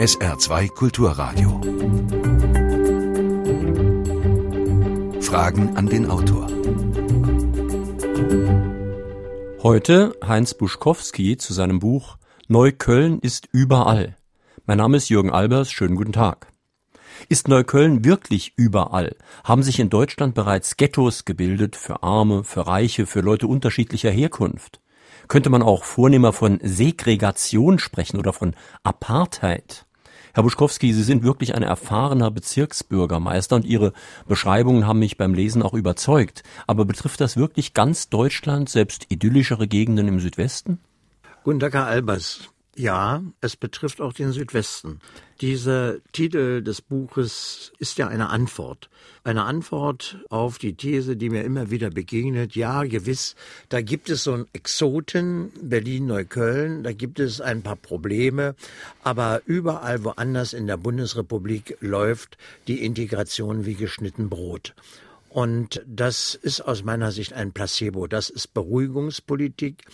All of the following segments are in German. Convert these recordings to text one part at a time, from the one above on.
SR2 Kulturradio. Fragen an den Autor. Heute Heinz Buschkowski zu seinem Buch Neukölln ist überall. Mein Name ist Jürgen Albers, schönen guten Tag. Ist Neukölln wirklich überall? Haben sich in Deutschland bereits Ghettos gebildet für Arme, für Reiche, für Leute unterschiedlicher Herkunft? Könnte man auch vornehmer von Segregation sprechen oder von Apartheid? Herr Buschkowski, Sie sind wirklich ein erfahrener Bezirksbürgermeister und Ihre Beschreibungen haben mich beim Lesen auch überzeugt. Aber betrifft das wirklich ganz Deutschland, selbst idyllischere Gegenden im Südwesten? Guten Tag, Herr Albers. Ja, es betrifft auch den Südwesten. Dieser Titel des Buches ist ja eine Antwort. Eine Antwort auf die These, die mir immer wieder begegnet. Ja, gewiss, da gibt es so einen Exoten, Berlin-Neukölln, da gibt es ein paar Probleme, aber überall woanders in der Bundesrepublik läuft die Integration wie geschnitten Brot. Und das ist aus meiner Sicht ein Placebo. Das ist Beruhigungspolitik.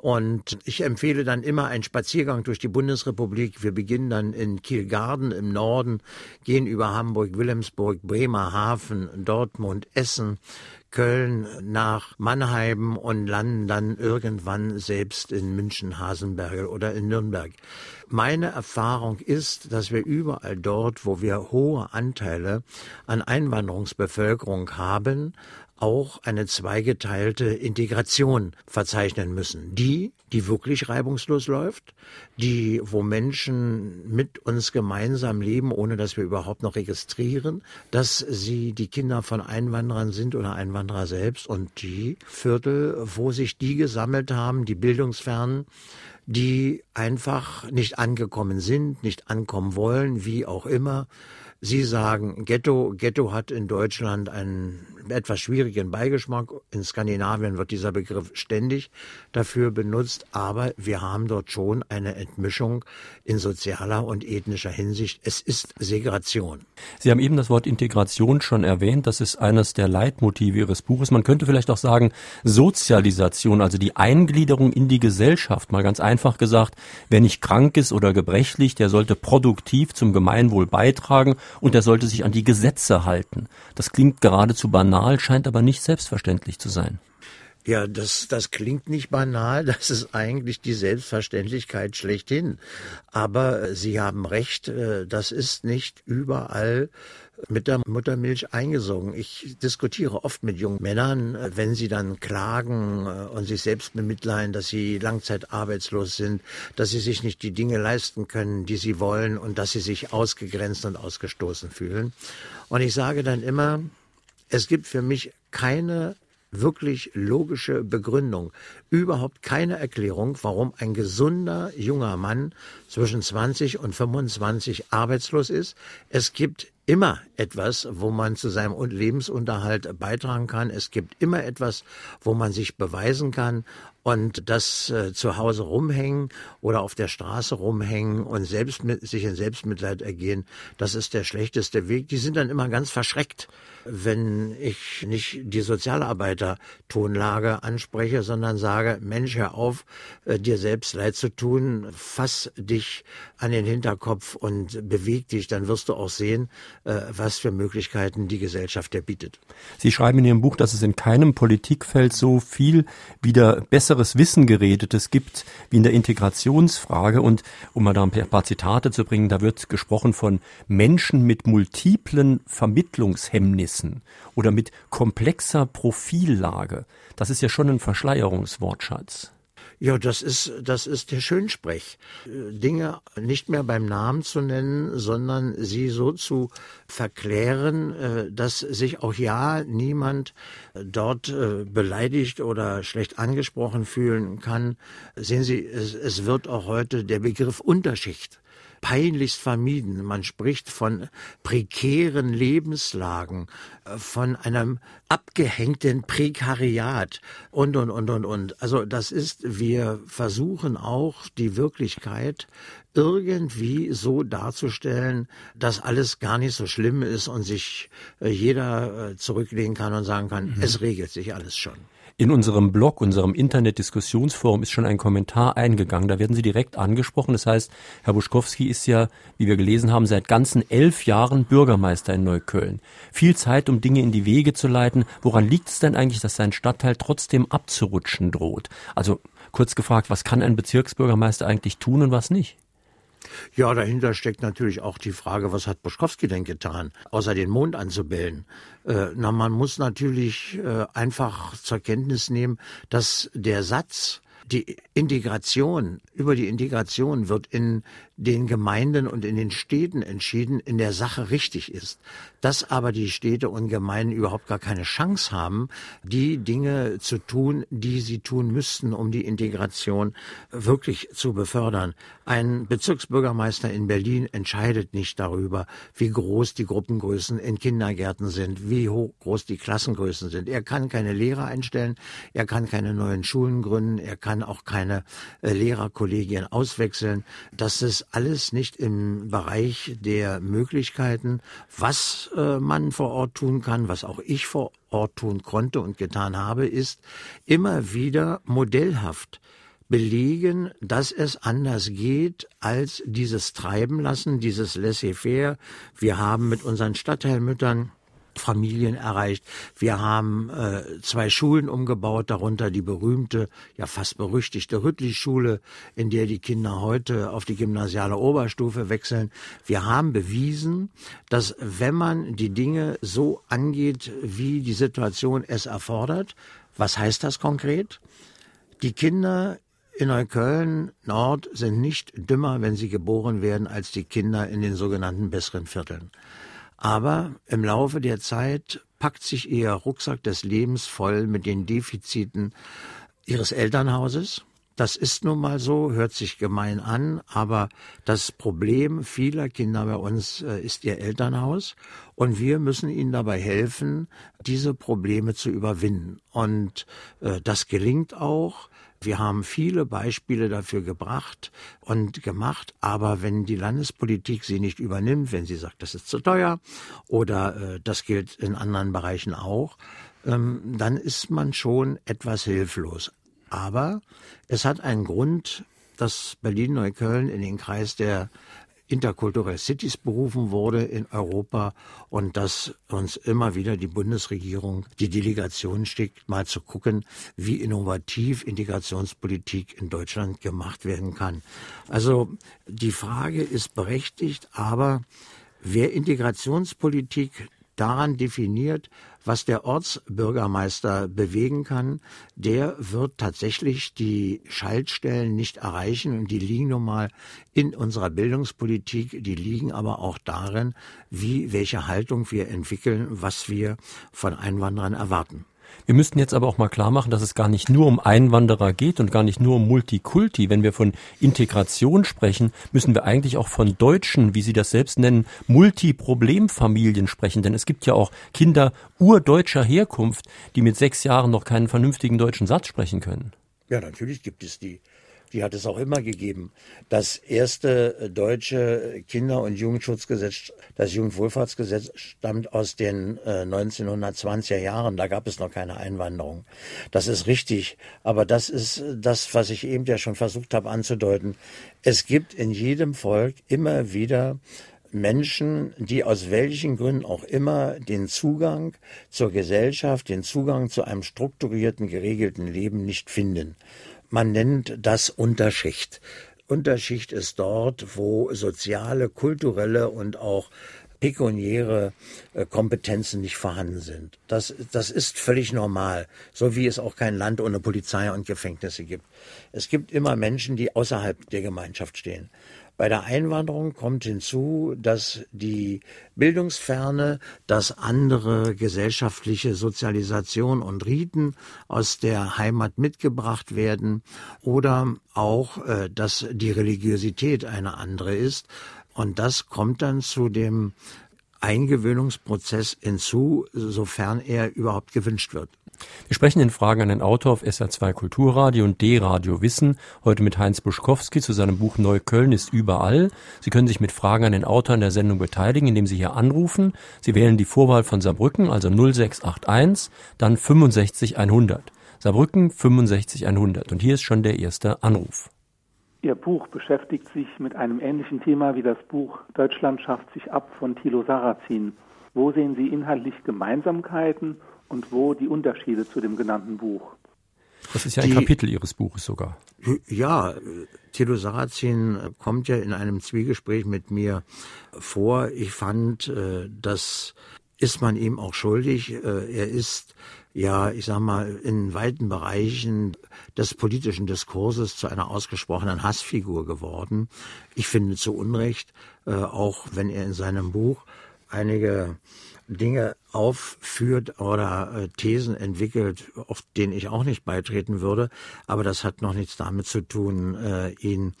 Und ich empfehle dann immer einen Spaziergang durch die Bundesrepublik. Wir beginnen dann in Kielgarden im Norden, gehen über Hamburg, Wilhelmsburg, Bremerhaven, Dortmund, Essen, Köln nach Mannheim und landen dann irgendwann selbst in München, Hasenberg oder in Nürnberg. Meine Erfahrung ist, dass wir überall dort, wo wir hohe Anteile an Einwanderungsbevölkerung haben, auch eine zweigeteilte Integration verzeichnen müssen. Die, die wirklich reibungslos läuft, die, wo Menschen mit uns gemeinsam leben, ohne dass wir überhaupt noch registrieren, dass sie die Kinder von Einwanderern sind oder Einwanderer selbst und die Viertel, wo sich die gesammelt haben, die Bildungsfernen, die einfach nicht angekommen sind, nicht ankommen wollen, wie auch immer. Sie sagen, Ghetto, Ghetto hat in Deutschland einen etwas schwierigen Beigeschmack. In Skandinavien wird dieser Begriff ständig dafür benutzt, aber wir haben dort schon eine Entmischung in sozialer und ethnischer Hinsicht. Es ist Segregation. Sie haben eben das Wort Integration schon erwähnt. Das ist eines der Leitmotive Ihres Buches. Man könnte vielleicht auch sagen Sozialisation, also die Eingliederung in die Gesellschaft. Mal ganz einfach gesagt, wer nicht krank ist oder gebrechlich, der sollte produktiv zum Gemeinwohl beitragen und er sollte sich an die Gesetze halten. Das klingt geradezu banal banal, scheint aber nicht selbstverständlich zu sein. Ja, das, das klingt nicht banal, das ist eigentlich die Selbstverständlichkeit schlechthin. Aber Sie haben recht, äh, das ist nicht überall mit der Muttermilch eingesogen. Ich diskutiere oft mit jungen Männern, äh, wenn sie dann klagen äh, und sich selbst bemitleiden, dass sie langzeitarbeitslos sind, dass sie sich nicht die Dinge leisten können, die sie wollen und dass sie sich ausgegrenzt und ausgestoßen fühlen. Und ich sage dann immer, es gibt für mich keine wirklich logische Begründung, überhaupt keine Erklärung, warum ein gesunder junger Mann zwischen 20 und 25 arbeitslos ist. Es gibt immer etwas, wo man zu seinem Lebensunterhalt beitragen kann. Es gibt immer etwas, wo man sich beweisen kann. Und das äh, zu Hause rumhängen oder auf der Straße rumhängen und selbst mit, sich in Selbstmitleid ergehen, das ist der schlechteste Weg. Die sind dann immer ganz verschreckt, wenn ich nicht die Sozialarbeiter-Tonlage anspreche, sondern sage, Mensch, hör auf, äh, dir selbst leid zu tun, fass dich an den Hinterkopf und beweg dich, dann wirst du auch sehen, äh, was für Möglichkeiten die Gesellschaft dir bietet. Sie schreiben in Ihrem Buch, dass es in keinem Politikfeld so viel wieder besseres Wissen geredetes gibt wie in der Integrationsfrage. Und um mal da ein paar Zitate zu bringen, da wird gesprochen von Menschen mit multiplen Vermittlungshemmnissen oder mit komplexer Profillage. Das ist ja schon ein Verschleierungswortschatz. Ja, das ist, das ist der Schönsprech. Dinge nicht mehr beim Namen zu nennen, sondern sie so zu verklären, äh, dass sich auch ja niemand dort äh, beleidigt oder schlecht angesprochen fühlen kann. Sehen Sie, es, es wird auch heute der Begriff Unterschicht peinlichst vermieden. Man spricht von prekären Lebenslagen, äh, von einem abgehängten Prekariat und, und, und, und, und. Also das ist, wir versuchen auch die Wirklichkeit irgendwie so darzustellen, dass alles gar nicht so schlimm ist und sich äh, jeder äh, zurücklehnen kann und sagen kann, mhm. es regelt sich alles schon. In unserem Blog, unserem Internet-Diskussionsforum ist schon ein Kommentar eingegangen. Da werden Sie direkt angesprochen. Das heißt, Herr Buschkowski ist ja, wie wir gelesen haben, seit ganzen elf Jahren Bürgermeister in Neukölln. Viel Zeit, um Dinge in die Wege zu leiten. Woran liegt es denn eigentlich, dass sein Stadtteil trotzdem abzurutschen droht? Also kurz gefragt, was kann ein Bezirksbürgermeister eigentlich tun und was nicht? Ja, dahinter steckt natürlich auch die Frage, was hat Boschkowski denn getan, außer den Mond anzubellen? Äh, na, man muss natürlich äh, einfach zur Kenntnis nehmen, dass der Satz, die Integration, über die Integration wird in den Gemeinden und in den Städten entschieden, in der Sache richtig ist. Dass aber die Städte und Gemeinden überhaupt gar keine Chance haben, die Dinge zu tun, die sie tun müssten, um die Integration wirklich zu befördern. Ein Bezirksbürgermeister in Berlin entscheidet nicht darüber, wie groß die Gruppengrößen in Kindergärten sind, wie hoch groß die Klassengrößen sind. Er kann keine Lehrer einstellen, er kann keine neuen Schulen gründen, er kann auch keine äh, Lehrerkollegien auswechseln. Das ist alles nicht im Bereich der Möglichkeiten, was äh, man vor Ort tun kann, was auch ich vor Ort tun konnte und getan habe, ist immer wieder modellhaft belegen, dass es anders geht als dieses Treiben lassen, dieses Laissez-faire. Wir haben mit unseren Stadtteilmüttern Familien erreicht. Wir haben äh, zwei Schulen umgebaut, darunter die berühmte, ja fast berüchtigte Rüttli-Schule, in der die Kinder heute auf die gymnasiale Oberstufe wechseln. Wir haben bewiesen, dass wenn man die Dinge so angeht, wie die Situation es erfordert, was heißt das konkret? Die Kinder in Neukölln Nord sind nicht dümmer, wenn sie geboren werden, als die Kinder in den sogenannten besseren Vierteln. Aber im Laufe der Zeit packt sich ihr Rucksack des Lebens voll mit den Defiziten ihres Elternhauses. Das ist nun mal so, hört sich gemein an, aber das Problem vieler Kinder bei uns äh, ist ihr Elternhaus und wir müssen ihnen dabei helfen, diese Probleme zu überwinden. Und äh, das gelingt auch. Wir haben viele Beispiele dafür gebracht und gemacht, aber wenn die Landespolitik sie nicht übernimmt, wenn sie sagt, das ist zu teuer oder äh, das gilt in anderen Bereichen auch, ähm, dann ist man schon etwas hilflos. Aber es hat einen Grund, dass Berlin-Neukölln in den Kreis der Interkulturelle Cities berufen wurde in Europa und dass uns immer wieder die Bundesregierung die Delegation schickt, mal zu gucken, wie innovativ Integrationspolitik in Deutschland gemacht werden kann. Also die Frage ist berechtigt, aber wer Integrationspolitik daran definiert, was der Ortsbürgermeister bewegen kann, der wird tatsächlich die Schaltstellen nicht erreichen und die liegen nun mal in unserer Bildungspolitik, die liegen aber auch darin, wie welche Haltung wir entwickeln, was wir von Einwanderern erwarten. Wir müssten jetzt aber auch mal klar machen, dass es gar nicht nur um Einwanderer geht und gar nicht nur um Multikulti. Wenn wir von Integration sprechen, müssen wir eigentlich auch von Deutschen, wie Sie das selbst nennen, Multiproblemfamilien sprechen. Denn es gibt ja auch Kinder urdeutscher Herkunft, die mit sechs Jahren noch keinen vernünftigen deutschen Satz sprechen können. Ja, natürlich gibt es die die hat es auch immer gegeben. Das erste deutsche Kinder- und Jugendschutzgesetz, das Jugendwohlfahrtsgesetz, stammt aus den äh, 1920er Jahren. Da gab es noch keine Einwanderung. Das ist richtig. Aber das ist das, was ich eben ja schon versucht habe anzudeuten. Es gibt in jedem Volk immer wieder Menschen, die aus welchen Gründen auch immer den Zugang zur Gesellschaft, den Zugang zu einem strukturierten, geregelten Leben nicht finden. Man nennt das Unterschicht. Unterschicht ist dort, wo soziale, kulturelle und auch pekuniäre äh, Kompetenzen nicht vorhanden sind. Das, das ist völlig normal, so wie es auch kein Land ohne Polizei und Gefängnisse gibt. Es gibt immer Menschen, die außerhalb der Gemeinschaft stehen. Bei der Einwanderung kommt hinzu, dass die Bildungsferne, dass andere gesellschaftliche Sozialisation und Riten aus der Heimat mitgebracht werden oder auch, äh, dass die Religiosität eine andere ist. Und das kommt dann zu dem Eingewöhnungsprozess hinzu, sofern er überhaupt gewünscht wird. Wir sprechen in Fragen an den Autor auf SR2 Kulturradio und D-Radio Wissen, heute mit Heinz Buschkowski zu seinem Buch Neukölln ist überall. Sie können sich mit Fragen an den Autor in der Sendung beteiligen, indem Sie hier anrufen. Sie wählen die Vorwahl von Saarbrücken, also 0681, dann 65 100. Saarbrücken 65 100. Und hier ist schon der erste Anruf. Ihr Buch beschäftigt sich mit einem ähnlichen Thema wie das Buch Deutschland schafft sich ab von Thilo Sarrazin. Wo sehen Sie inhaltlich Gemeinsamkeiten und wo die Unterschiede zu dem genannten Buch? Das ist ja ein die, Kapitel Ihres Buches sogar. Ja, Thilo Sarrazin kommt ja in einem Zwiegespräch mit mir vor. Ich fand, äh, das ist man ihm auch schuldig. Äh, er ist ja, ich sag mal, in weiten Bereichen des politischen Diskurses zu einer ausgesprochenen Hassfigur geworden. Ich finde zu Unrecht, äh, auch wenn er in seinem Buch einige Dinge aufführt oder äh, Thesen entwickelt, auf denen ich auch nicht beitreten würde. Aber das hat noch nichts damit zu tun, äh, ihn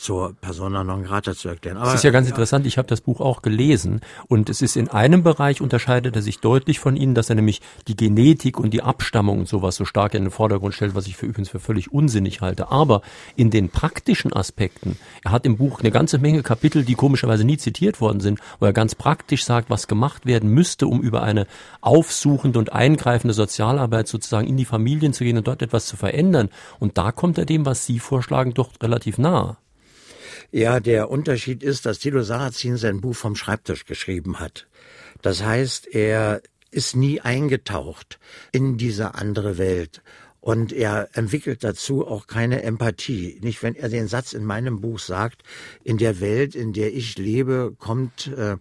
zur Persona non grata zu erklären. Aber, das ist ja ganz ja. interessant. Ich habe das Buch auch gelesen und es ist in einem Bereich unterscheidet er sich deutlich von Ihnen, dass er nämlich die Genetik und die Abstammung und sowas so stark in den Vordergrund stellt, was ich für übrigens für völlig unsinnig halte. Aber in den praktischen Aspekten, er hat im Buch eine ganze Menge Kapitel, die komischerweise nie zitiert worden sind, wo er ganz praktisch sagt, was gemacht werden müsste, um über eine aufsuchende und eingreifende Sozialarbeit sozusagen in die Familien zu gehen und dort etwas zu verändern. Und da kommt er dem, was Sie vorschlagen, doch relativ nah. Ja, der Unterschied ist, dass Tilo Sarrazin sein Buch vom Schreibtisch geschrieben hat. Das heißt, er ist nie eingetaucht in diese andere Welt. Und er entwickelt dazu auch keine Empathie. Nicht, wenn er den Satz in meinem Buch sagt, in der Welt, in der ich lebe, kommt äh,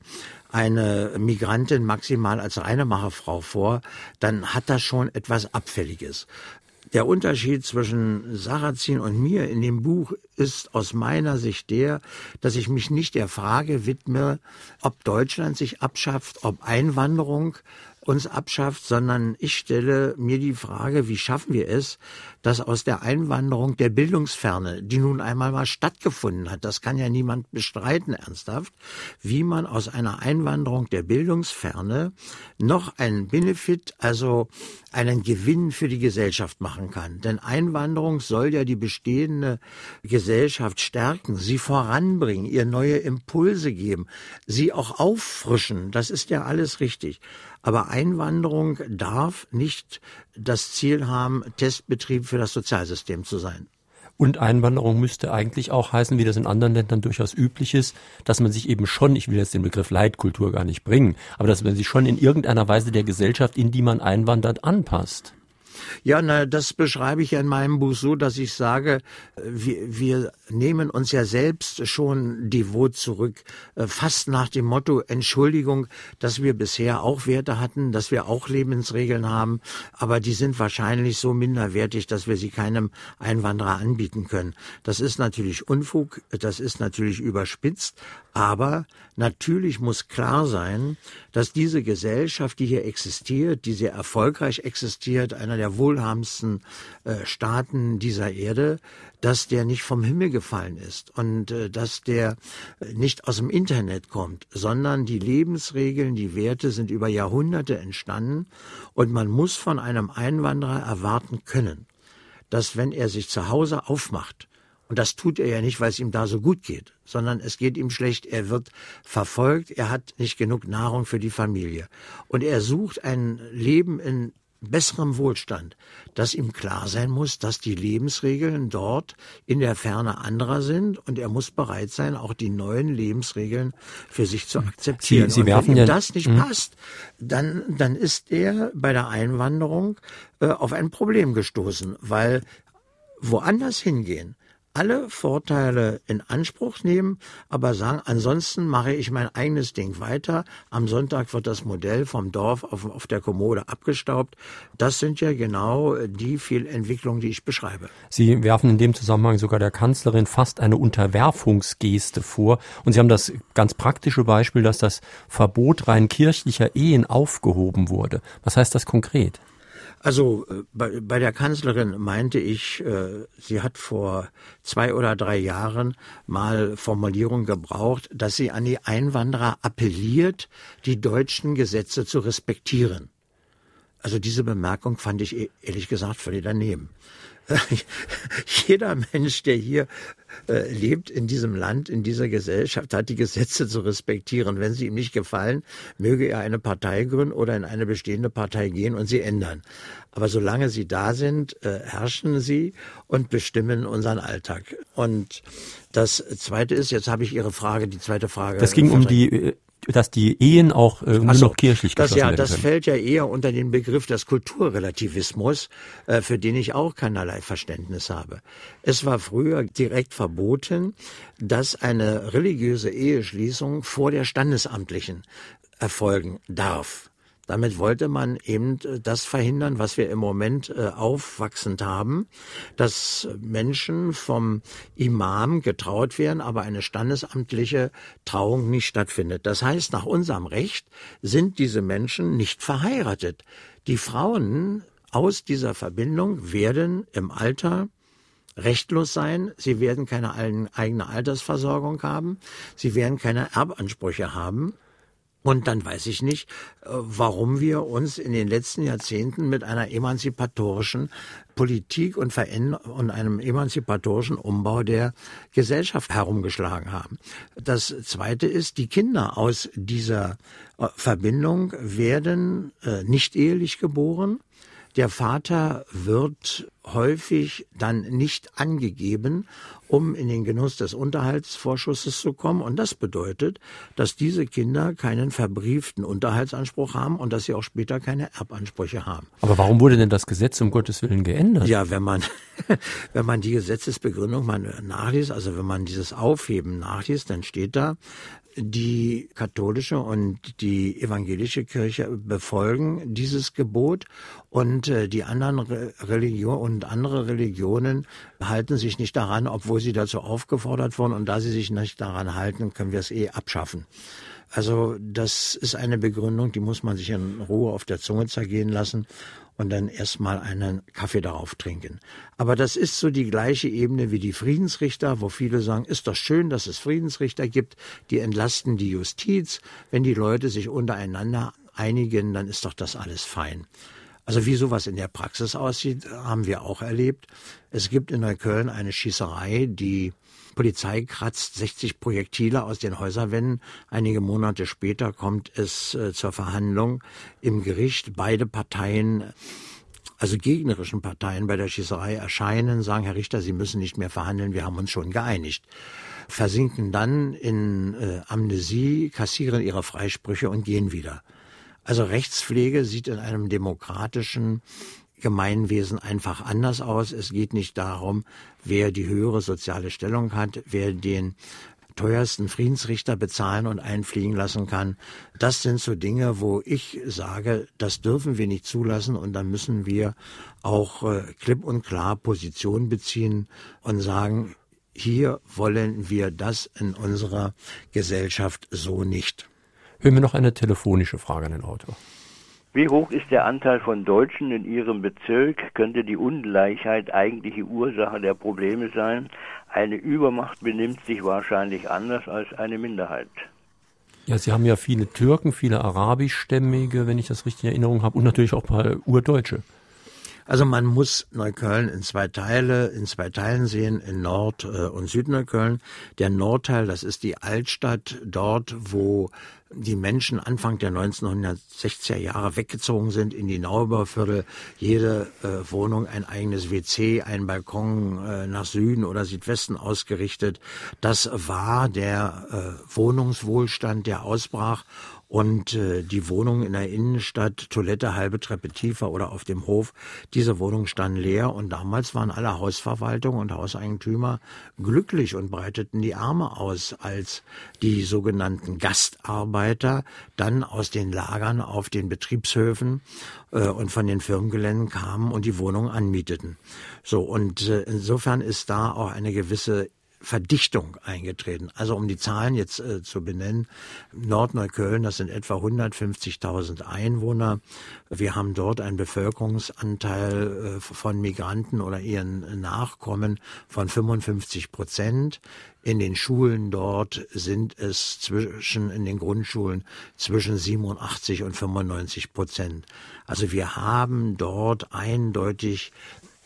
eine Migrantin maximal als Reinemacherfrau vor, dann hat das schon etwas Abfälliges. Der Unterschied zwischen Sarrazin und mir in dem Buch ist aus meiner Sicht der, dass ich mich nicht der Frage widme, ob Deutschland sich abschafft, ob Einwanderung uns abschafft, sondern ich stelle mir die Frage, wie schaffen wir es, dass aus der Einwanderung der Bildungsferne, die nun einmal mal stattgefunden hat, das kann ja niemand bestreiten ernsthaft, wie man aus einer Einwanderung der Bildungsferne noch einen Benefit, also einen Gewinn für die Gesellschaft machen kann. Denn Einwanderung soll ja die bestehende Gesellschaft stärken, sie voranbringen, ihr neue Impulse geben, sie auch auffrischen. Das ist ja alles richtig. Aber Einwanderung darf nicht das Ziel haben, Testbetrieb für das Sozialsystem zu sein. Und Einwanderung müsste eigentlich auch heißen, wie das in anderen Ländern durchaus üblich ist, dass man sich eben schon, ich will jetzt den Begriff Leitkultur gar nicht bringen, aber dass man sich schon in irgendeiner Weise der Gesellschaft, in die man einwandert, anpasst. Ja, na, das beschreibe ich in meinem Buch so, dass ich sage, wir, wir nehmen uns ja selbst schon devot zurück, äh, fast nach dem Motto Entschuldigung, dass wir bisher auch Werte hatten, dass wir auch Lebensregeln haben, aber die sind wahrscheinlich so minderwertig, dass wir sie keinem Einwanderer anbieten können. Das ist natürlich Unfug, das ist natürlich überspitzt, aber natürlich muss klar sein, dass diese Gesellschaft, die hier existiert, die sehr erfolgreich existiert, einer der wohlhabendsten äh, Staaten dieser Erde, dass der nicht vom Himmel gefallen ist und äh, dass der nicht aus dem Internet kommt, sondern die Lebensregeln, die Werte sind über Jahrhunderte entstanden und man muss von einem Einwanderer erwarten können, dass wenn er sich zu Hause aufmacht, und das tut er ja nicht, weil es ihm da so gut geht, sondern es geht ihm schlecht, er wird verfolgt, er hat nicht genug Nahrung für die Familie. Und er sucht ein Leben in besserem Wohlstand, dass ihm klar sein muss, dass die Lebensregeln dort in der Ferne anderer sind und er muss bereit sein, auch die neuen Lebensregeln für sich zu akzeptieren. Sie, Sie werfen wenn ihm das nicht mh. passt, dann, dann ist er bei der Einwanderung äh, auf ein Problem gestoßen, weil woanders hingehen alle Vorteile in Anspruch nehmen, aber sagen, ansonsten mache ich mein eigenes Ding weiter. Am Sonntag wird das Modell vom Dorf auf, auf der Kommode abgestaubt. Das sind ja genau die Fehlentwicklungen, die ich beschreibe. Sie werfen in dem Zusammenhang sogar der Kanzlerin fast eine Unterwerfungsgeste vor. Und Sie haben das ganz praktische Beispiel, dass das Verbot rein kirchlicher Ehen aufgehoben wurde. Was heißt das konkret? Also äh, bei, bei der Kanzlerin meinte ich, äh, sie hat vor zwei oder drei Jahren mal Formulierung gebraucht, dass sie an die Einwanderer appelliert, die deutschen Gesetze zu respektieren. Also diese Bemerkung fand ich e-, ehrlich gesagt völlig daneben. jeder Mensch, der hier äh, lebt in diesem Land, in dieser Gesellschaft, hat die Gesetze zu respektieren. Wenn sie ihm nicht gefallen, möge er eine Partei gründen oder in eine bestehende Partei gehen und sie ändern. Aber solange sie da sind, äh, herrschen sie und bestimmen unseren Alltag. Und das Zweite ist, jetzt habe ich Ihre Frage, die zweite Frage. Das ging um die äh, dass die Ehen auch äh, nur so, noch kirchlich das, geschlossen ja, werden das können. fällt ja eher unter den Begriff des Kulturrelativismus, äh, für den ich auch keinerlei Verständnis habe. Es war früher direkt verboten, dass eine religiöse Eheschließung vor der standesamtlichen erfolgen darf. Damit wollte man eben äh, das verhindern, was wir im Moment äh, aufwachsend haben, dass Menschen vom Imam getraut werden, aber eine standesamtliche Trauung nicht stattfindet. Das heißt, nach unserem Recht sind diese Menschen nicht verheiratet. Die Frauen aus dieser Verbindung werden im Alter rechtlos sein, sie werden keine eigene Altersversorgung haben, sie werden keine Erbansprüche haben. Und dann weiß ich nicht, äh, warum wir uns in den letzten Jahrzehnten mit einer emanzipatorischen Politik und, und einem emanzipatorischen Umbau der Gesellschaft herumgeschlagen haben. Das Zweite ist, die Kinder aus dieser äh, Verbindung werden äh, nicht ehelich geboren. Der Vater wird häufig dann nicht angegeben, um in den Genuss des Unterhaltsvorschusses zu kommen. Und das bedeutet, dass diese Kinder keinen verbrieften Unterhaltsanspruch haben und dass sie auch später keine Erbansprüche haben. Aber warum wurde denn das Gesetz um Gottes Willen geändert? Ja, wenn man, wenn man die Gesetzesbegründung mal nachliest, also wenn man dieses Aufheben nachliest, dann steht da, die katholische und die evangelische Kirche befolgen dieses Gebot und äh, die anderen Religionen und andere Religionen halten sich nicht daran, obwohl sie dazu aufgefordert wurden. Und da sie sich nicht daran halten, können wir es eh abschaffen. Also das ist eine Begründung, die muss man sich in Ruhe auf der Zunge zergehen lassen und dann erstmal einen Kaffee darauf trinken. Aber das ist so die gleiche Ebene wie die Friedensrichter, wo viele sagen, ist doch schön, dass es Friedensrichter gibt, die entlasten die Justiz. Wenn die Leute sich untereinander einigen, dann ist doch das alles fein. Also wie sowas in der Praxis aussieht, haben wir auch erlebt. Es gibt in Neukölln eine Schießerei, die Polizei kratzt 60 Projektile aus den Häuserwänden. Einige Monate später kommt es äh, zur Verhandlung im Gericht. Beide Parteien also gegnerischen Parteien bei der Schießerei erscheinen, sagen, Herr Richter, Sie müssen nicht mehr verhandeln, wir haben uns schon geeinigt. Versinken dann in äh, Amnesie, kassieren ihre Freisprüche und gehen wieder. Also Rechtspflege sieht in einem demokratischen Gemeinwesen einfach anders aus. Es geht nicht darum, wer die höhere soziale Stellung hat, wer den teuersten Friedensrichter bezahlen und einfliegen lassen kann. Das sind so Dinge, wo ich sage, das dürfen wir nicht zulassen und dann müssen wir auch äh, klipp und klar Position beziehen und sagen, hier wollen wir das in unserer Gesellschaft so nicht. Hören wir noch eine telefonische Frage an den Autor. Wie hoch ist der Anteil von Deutschen in Ihrem Bezirk? Könnte die Ungleichheit eigentliche Ursache der Probleme sein? Eine Übermacht benimmt sich wahrscheinlich anders als eine Minderheit. Ja, Sie haben ja viele Türken, viele arabischstämmige, wenn ich das richtig in Erinnerung habe, und natürlich auch ein paar Urdeutsche. Also man muss Neukölln in zwei Teile, in zwei Teilen sehen, in Nord- äh, und Südneukölln. Der Nordteil, das ist die Altstadt, dort, wo die Menschen Anfang der 1960er Jahre weggezogen sind in die Neubauviertel. Jede äh, Wohnung ein eigenes WC, ein Balkon äh, nach Süden oder Südwesten ausgerichtet. Das war der äh, Wohnungswohlstand, der ausbrach und äh, die Wohnung in der Innenstadt, Toilette halbe Treppe tiefer oder auf dem Hof, diese Wohnung stand leer und damals waren alle Hausverwaltungen und Hauseigentümer glücklich und breiteten die Arme aus, als die sogenannten Gastarbeiter dann aus den Lagern auf den Betriebshöfen äh, und von den Firmengeländen kamen und die Wohnung anmieteten. So und äh, insofern ist da auch eine gewisse Verdichtung eingetreten. Also um die Zahlen jetzt äh, zu benennen, Nordneukölln, das sind etwa 150.000 Einwohner. Wir haben dort einen Bevölkerungsanteil äh, von Migranten oder ihren Nachkommen von 55 Prozent. In den Schulen dort sind es zwischen, in den Grundschulen zwischen 87 und 95 Prozent. Also wir haben dort eindeutig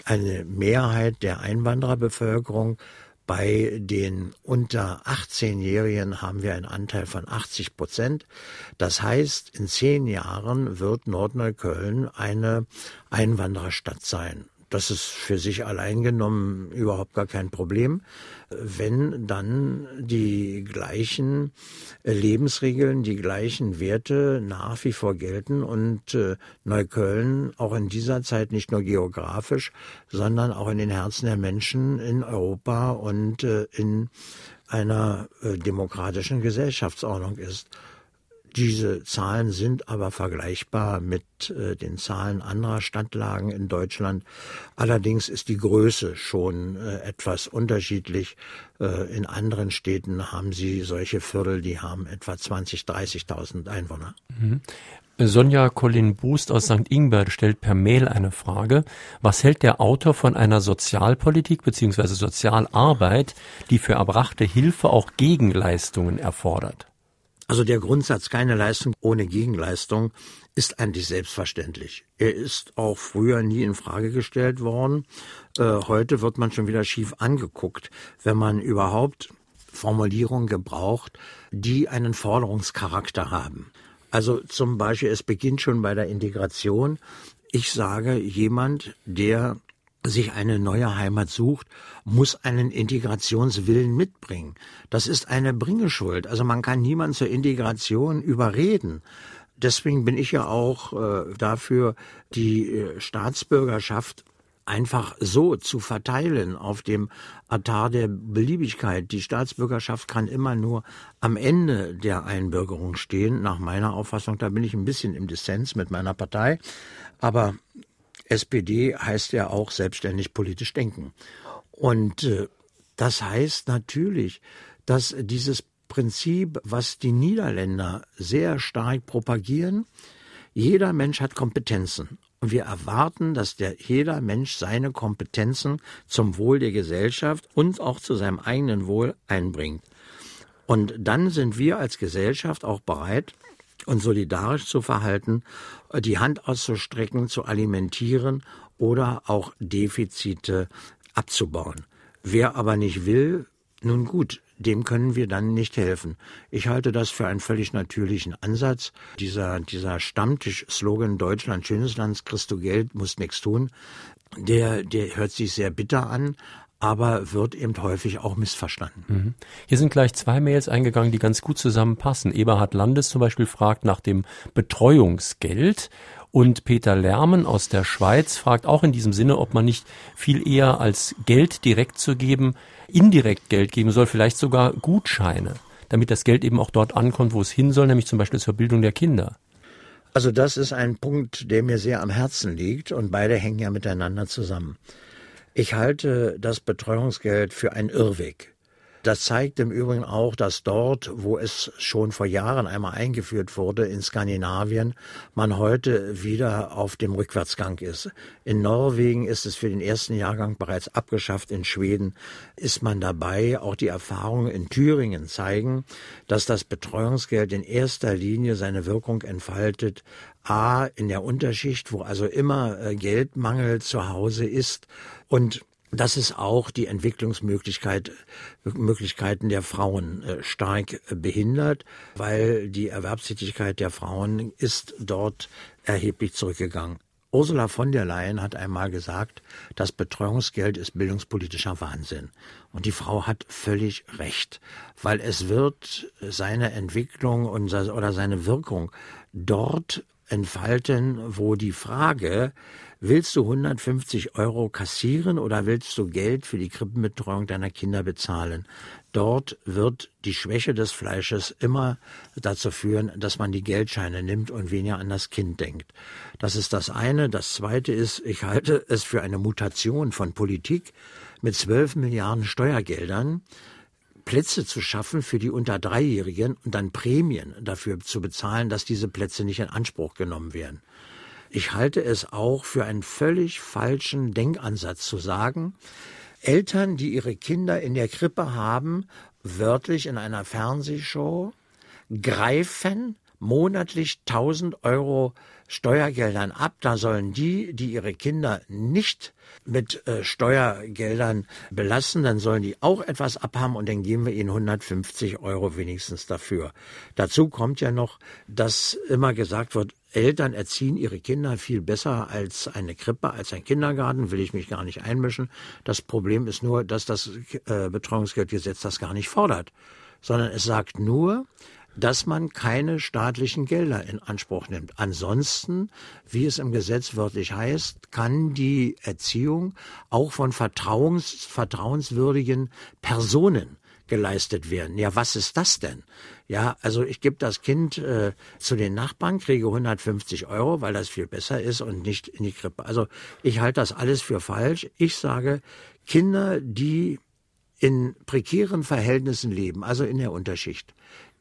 eine Mehrheit der Einwandererbevölkerung. Bei den unter 18-Jährigen haben wir einen Anteil von 80 Prozent. Das heißt, in zehn Jahren wird Nordneukölln eine Einwandererstadt sein. Das ist für sich allein genommen überhaupt gar kein Problem, wenn dann die gleichen Lebensregeln, die gleichen Werte nach wie vor gelten und äh, Neukölln auch in dieser Zeit nicht nur geografisch, sondern auch in den Herzen der Menschen in Europa und äh, in einer äh, demokratischen Gesellschaftsordnung ist. Diese Zahlen sind aber vergleichbar mit äh, den Zahlen anderer Stadtlagen in Deutschland. Allerdings ist die Größe schon äh, etwas unterschiedlich. Äh, in anderen Städten haben sie solche Viertel, die haben etwa 20, 30.000 Einwohner. Mhm. Sonja Colin Boost aus St. Ingbert stellt per Mail eine Frage. Was hält der Autor von einer Sozialpolitik bzw. Sozialarbeit, die für erbrachte Hilfe auch Gegenleistungen erfordert? Also der Grundsatz keine Leistung ohne Gegenleistung ist eigentlich selbstverständlich. Er ist auch früher nie in Frage gestellt worden. Äh, heute wird man schon wieder schief angeguckt, wenn man überhaupt Formulierungen gebraucht, die einen Forderungscharakter haben. Also zum Beispiel, es beginnt schon bei der Integration. Ich sage, jemand, der sich eine neue Heimat sucht, muss einen Integrationswillen mitbringen. Das ist eine Bringeschuld. Also man kann niemanden zur Integration überreden. Deswegen bin ich ja auch äh, dafür, die äh, Staatsbürgerschaft einfach so zu verteilen auf dem Altar der Beliebigkeit. Die Staatsbürgerschaft kann immer nur am Ende der Einbürgerung stehen, nach meiner Auffassung. Da bin ich ein bisschen im Dissens mit meiner Partei. Aber SPD heißt ja auch selbstständig politisch denken. Und äh, das heißt natürlich, dass dieses Prinzip, was die Niederländer sehr stark propagieren, jeder Mensch hat Kompetenzen. Und wir erwarten, dass der, jeder Mensch seine Kompetenzen zum Wohl der Gesellschaft und auch zu seinem eigenen Wohl einbringt. Und dann sind wir als Gesellschaft auch bereit, und solidarisch zu verhalten, die Hand auszustrecken, zu alimentieren oder auch Defizite abzubauen. Wer aber nicht will, nun gut, dem können wir dann nicht helfen. Ich halte das für einen völlig natürlichen Ansatz. Dieser, dieser Stammtisch-Slogan Deutschland, schönes Land, du Geld, musst nichts tun, der, der hört sich sehr bitter an, aber wird eben häufig auch missverstanden. Mhm. Hier sind gleich zwei Mails eingegangen, die ganz gut zusammenpassen. Eberhard Landes zum Beispiel fragt nach dem Betreuungsgeld und Peter Lärmen aus der Schweiz fragt auch in diesem Sinne, ob man nicht viel eher als Geld direkt zu geben, indirekt Geld geben soll, vielleicht sogar Gutscheine, damit das Geld eben auch dort ankommt, wo es hin soll, nämlich zum Beispiel zur Bildung der Kinder. Also das ist ein Punkt, der mir sehr am Herzen liegt und beide hängen ja miteinander zusammen. Ich halte das Betreuungsgeld für einen Irrweg. Das zeigt im Übrigen auch, dass dort, wo es schon vor Jahren einmal eingeführt wurde, in Skandinavien, man heute wieder auf dem Rückwärtsgang ist. In Norwegen ist es für den ersten Jahrgang bereits abgeschafft. In Schweden ist man dabei. Auch die Erfahrungen in Thüringen zeigen, dass das Betreuungsgeld in erster Linie seine Wirkung entfaltet. A, in der Unterschicht, wo also immer äh, Geldmangel zu Hause ist und dass es auch die Entwicklungsmöglichkeit, Möglichkeiten der Frauen äh, stark äh, behindert, weil die Erwerbstätigkeit der Frauen ist dort erheblich zurückgegangen. Ursula von der Leyen hat einmal gesagt, das Betreuungsgeld ist bildungspolitischer Wahnsinn. Und die Frau hat völlig recht, weil es wird seine Entwicklung oder seine Wirkung dort entfalten, wo die Frage Willst du 150 Euro kassieren oder willst du Geld für die Krippenbetreuung deiner Kinder bezahlen? Dort wird die Schwäche des Fleisches immer dazu führen, dass man die Geldscheine nimmt und weniger an das Kind denkt. Das ist das eine. Das zweite ist, ich halte es für eine Mutation von Politik mit 12 Milliarden Steuergeldern Plätze zu schaffen für die unter Dreijährigen und dann Prämien dafür zu bezahlen, dass diese Plätze nicht in Anspruch genommen werden. Ich halte es auch für einen völlig falschen Denkansatz zu sagen, Eltern, die ihre Kinder in der Krippe haben, wörtlich in einer Fernsehshow, greifen monatlich 1000 Euro Steuergeldern ab. Da sollen die, die ihre Kinder nicht mit äh, Steuergeldern belassen, dann sollen die auch etwas abhaben und dann geben wir ihnen 150 Euro wenigstens dafür. Dazu kommt ja noch, dass immer gesagt wird, Eltern erziehen ihre Kinder viel besser als eine Krippe, als ein Kindergarten, will ich mich gar nicht einmischen. Das Problem ist nur, dass das äh, Betreuungsgeldgesetz das gar nicht fordert, sondern es sagt nur, dass man keine staatlichen Gelder in Anspruch nimmt. Ansonsten, wie es im Gesetz wörtlich heißt, kann die Erziehung auch von vertrauens, vertrauenswürdigen Personen geleistet werden. Ja, was ist das denn? Ja, also ich gebe das Kind äh, zu den Nachbarn, kriege 150 Euro, weil das viel besser ist und nicht in die Krippe. Also ich halte das alles für falsch. Ich sage, Kinder, die in prekären Verhältnissen leben, also in der Unterschicht,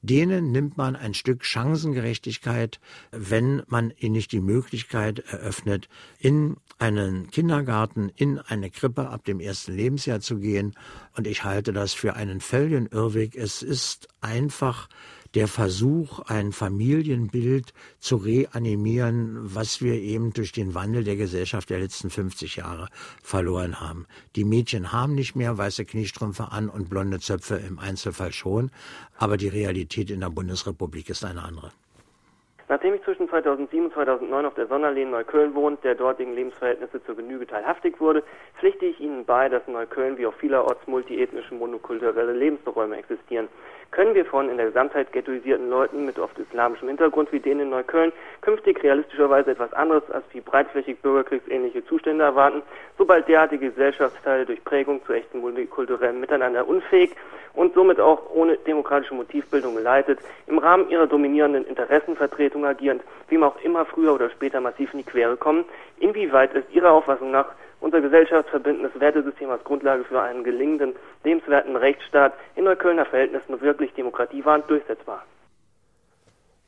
denen nimmt man ein Stück Chancengerechtigkeit, wenn man ihnen nicht die Möglichkeit eröffnet, in einen Kindergarten, in eine Krippe ab dem ersten Lebensjahr zu gehen. Und ich halte das für einen völligen Irrweg. Es ist einfach der Versuch, ein Familienbild zu reanimieren, was wir eben durch den Wandel der Gesellschaft der letzten 50 Jahre verloren haben. Die Mädchen haben nicht mehr weiße Kniestrümpfe an und blonde Zöpfe im Einzelfall schon, aber die Realität in der Bundesrepublik ist eine andere. Nachdem ich zwischen 2007 und 2009 auf der Sonderlehn Neukölln wohnt, der dortigen Lebensverhältnisse zur Genüge teilhaftig wurde, pflichte ich Ihnen bei, dass in Neukölln wie auch vielerorts multiethnische monokulturelle Lebensräume existieren können wir von in der Gesamtheit ghettoisierten Leuten mit oft islamischem Hintergrund wie denen in Neukölln künftig realistischerweise etwas anderes als wie breitflächig bürgerkriegsähnliche Zustände erwarten, sobald derartige Gesellschaftsteile durch Prägung zu echten multikulturellen Miteinander unfähig und somit auch ohne demokratische Motivbildung geleitet, im Rahmen ihrer dominierenden Interessenvertretung agierend, wem auch immer früher oder später massiv in die Quere kommen, inwieweit ist Ihrer Auffassung nach unser gesellschaftsverbindendes Wertesystem als Grundlage für einen gelingenden, lebenswerten Rechtsstaat in Neuköllner Verhältnissen wirklich demokratiewahrend durchsetzbar.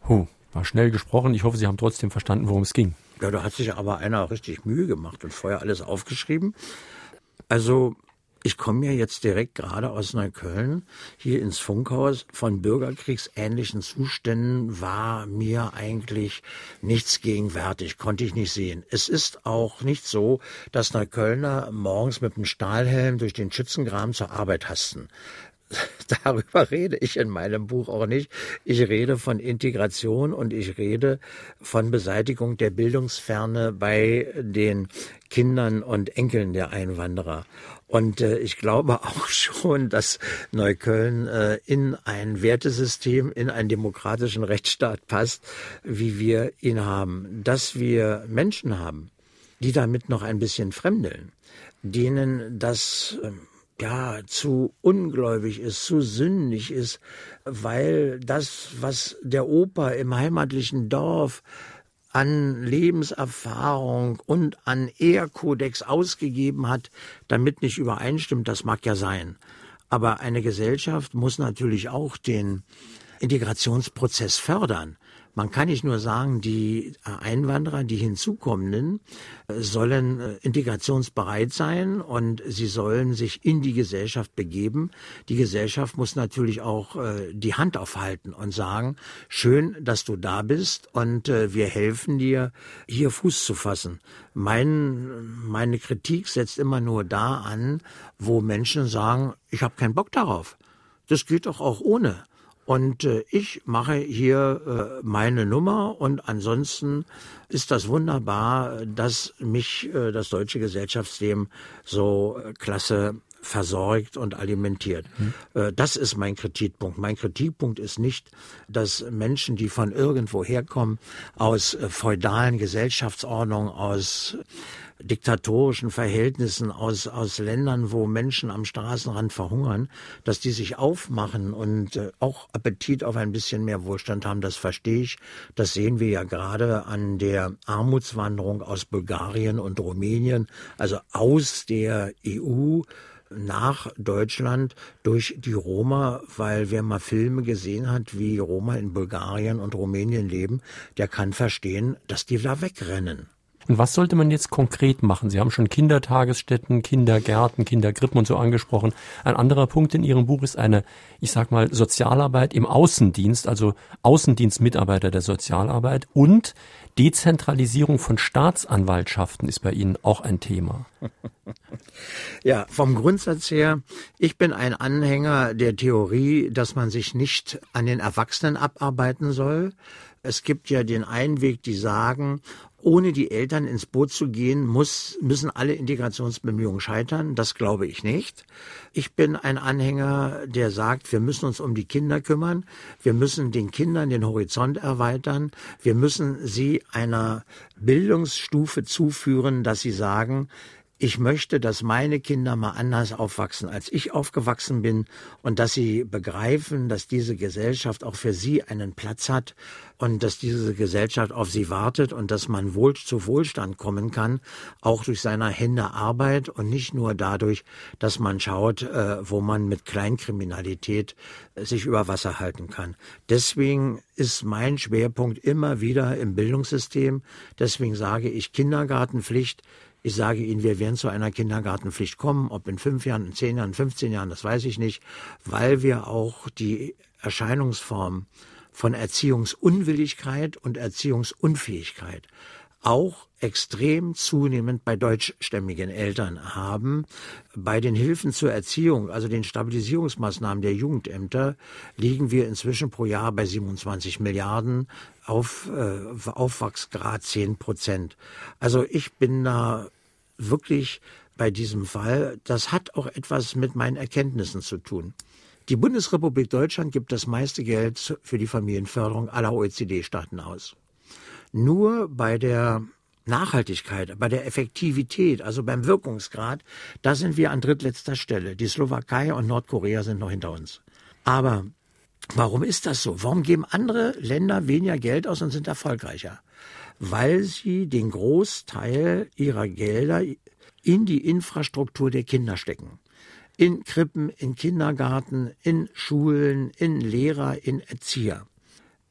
Huh, war schnell gesprochen. Ich hoffe, Sie haben trotzdem verstanden, worum es ging. Ja, da hat sich aber einer richtig Mühe gemacht und vorher alles aufgeschrieben. Also ich komme ja jetzt direkt gerade aus Neukölln hier ins Funkhaus. Von bürgerkriegsähnlichen Zuständen war mir eigentlich nichts gegenwärtig, konnte ich nicht sehen. Es ist auch nicht so, dass Neuköllner morgens mit einem Stahlhelm durch den Schützengraben zur Arbeit hasten. darüber rede ich in meinem Buch auch nicht. Ich rede von Integration und ich rede von Beseitigung der Bildungsferne bei den Kindern und Enkeln der Einwanderer. Und äh, ich glaube auch schon, dass Neukölln äh, in ein Wertesystem, in einen demokratischen Rechtsstaat passt, wie wir ihn haben. Dass wir Menschen haben, die damit noch ein bisschen fremdeln, denen das äh, ja, zu ungläubig ist, zu sündig ist, weil das, was der Opa im heimatlichen Dorf an Lebenserfahrung und an Ehrkodex ausgegeben hat, damit nicht übereinstimmt, das mag ja sein. Aber eine Gesellschaft muss natürlich auch den Integrationsprozess fördern. Man kann nicht nur sagen, die Einwanderer, die hinzukommenden, äh, sollen äh, integrationsbereit sein und sie sollen sich in die Gesellschaft begeben. Die Gesellschaft muss natürlich auch äh, die Hand aufhalten und sagen, schön, dass du da bist und wir helfen dir, hier Fuß zu fassen. Mein, meine Kritik setzt immer nur da an, wo Menschen sagen, ich habe keinen Bock darauf. Das geht doch auch ohne. Und äh, ich mache hier äh, meine Nummer und ansonsten ist das wunderbar, dass mich äh, das deutsche Gesellschaftsleben so äh, klasse versorgt und alimentiert. Mhm. Das ist mein Kritikpunkt. Mein Kritikpunkt ist nicht, dass Menschen, die von irgendwo herkommen, aus äh, feudalen Gesellschaftsordnungen, aus diktatorischen Verhältnissen, aus, aus Ländern, wo Menschen am Straßenrand verhungern, dass die sich aufmachen und äh, auch Appetit auf ein bisschen mehr Wohlstand haben, das verstehe ich. Das sehen wir ja gerade an der Armutswanderung aus Bulgarien und Rumänien, also aus der EU nach Deutschland durch die Roma, weil wer mal Filme gesehen hat, wie Roma in Bulgarien und Rumänien leben, der kann verstehen, dass die da wegrennen. Und was sollte man jetzt konkret machen? Sie haben schon Kindertagesstätten, Kindergärten, Kindergrippen und so angesprochen. Ein anderer Punkt in Ihrem Buch ist eine, ich sag mal, Sozialarbeit im Außendienst, also Außendienstmitarbeiter der Sozialarbeit und Dezentralisierung von Staatsanwaltschaften ist bei Ihnen auch ein Thema. Ja, vom Grundsatz her, ich bin ein Anhänger der Theorie, dass man sich nicht an den Erwachsenen abarbeiten soll. Es gibt ja den einen Weg, die sagen, ohne die Eltern ins Boot zu gehen, muss, müssen alle Integrationsbemühungen scheitern. Das glaube ich nicht. Ich bin ein Anhänger, der sagt, wir müssen uns um die Kinder kümmern. Wir müssen den Kindern den Horizont erweitern. Wir müssen sie einer Bildungsstufe zuführen, dass sie sagen, ich möchte, dass meine Kinder mal anders aufwachsen, als ich aufgewachsen bin und dass sie begreifen, dass diese Gesellschaft auch für sie einen Platz hat und dass diese Gesellschaft auf sie wartet und dass man wohl zu Wohlstand kommen kann, auch durch seine Hände Arbeit und nicht nur dadurch, dass man schaut, äh, wo man mit Kleinkriminalität äh, sich über Wasser halten kann. Deswegen ist mein Schwerpunkt immer wieder im Bildungssystem. Deswegen sage ich Kindergartenpflicht ich sage Ihnen, wir werden zu einer Kindergartenpflicht kommen, ob in fünf Jahren, in zehn Jahren, 15 Jahren, das weiß ich nicht, weil wir auch die Erscheinungsform von Erziehungsunwilligkeit und Erziehungsunfähigkeit auch extrem zunehmend bei deutschstämmigen Eltern haben. Bei den Hilfen zur Erziehung, also den Stabilisierungsmaßnahmen der Jugendämter, liegen wir inzwischen pro Jahr bei 27 Milliarden auf äh, Aufwachsgrad 10 Prozent. Also ich bin da wirklich bei diesem Fall. Das hat auch etwas mit meinen Erkenntnissen zu tun. Die Bundesrepublik Deutschland gibt das meiste Geld für die Familienförderung aller OECD-Staaten aus. Nur bei der Nachhaltigkeit, bei der Effektivität, also beim Wirkungsgrad, da sind wir an drittletzter Stelle. Die Slowakei und Nordkorea sind noch hinter uns. Aber warum ist das so? Warum geben andere Länder weniger Geld aus und sind erfolgreicher? Weil sie den Großteil ihrer Gelder in die Infrastruktur der Kinder stecken. In Krippen, in Kindergarten, in Schulen, in Lehrer, in Erzieher.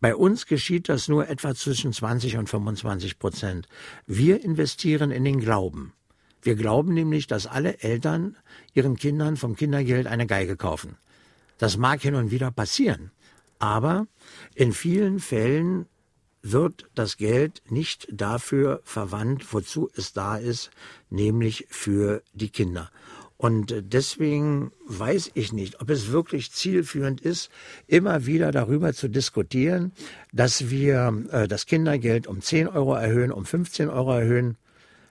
Bei uns geschieht das nur etwa zwischen 20 und 25 Prozent. Wir investieren in den Glauben. Wir glauben nämlich, dass alle Eltern ihren Kindern vom Kindergeld eine Geige kaufen. Das mag hin und wieder passieren, aber in vielen Fällen wird das Geld nicht dafür verwandt, wozu es da ist, nämlich für die Kinder. Und deswegen weiß ich nicht, ob es wirklich zielführend ist, immer wieder darüber zu diskutieren, dass wir äh, das Kindergeld um 10 Euro erhöhen, um 15 Euro erhöhen.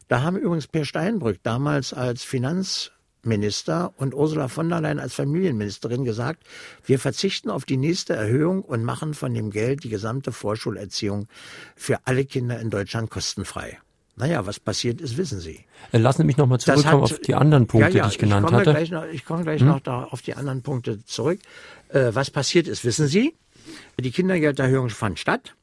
Da haben übrigens Per Steinbrück damals als Finanzminister und Ursula von der Leyen als Familienministerin gesagt, wir verzichten auf die nächste Erhöhung und machen von dem Geld die gesamte Vorschulerziehung für alle Kinder in Deutschland kostenfrei. Naja, was passiert ist, wissen Sie. Äh, lassen Sie mich nochmal zurückkommen hat, auf die anderen Punkte, ja, ja, die ich genannt ich hatte. Noch, ich komme gleich hm? noch da auf die anderen Punkte zurück. Äh, was passiert ist, wissen Sie. Die Kindergelderhöhung fand statt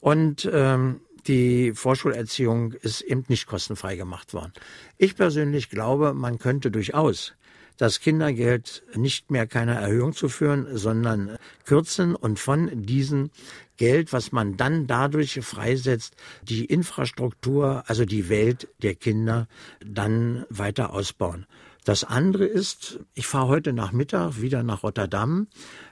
und ähm, die Vorschulerziehung ist eben nicht kostenfrei gemacht worden. Ich persönlich glaube, man könnte durchaus das Kindergeld nicht mehr keiner Erhöhung zu führen, sondern kürzen und von diesen Geld, was man dann dadurch freisetzt, die Infrastruktur, also die Welt der Kinder, dann weiter ausbauen. Das andere ist, ich fahre heute Nachmittag wieder nach Rotterdam.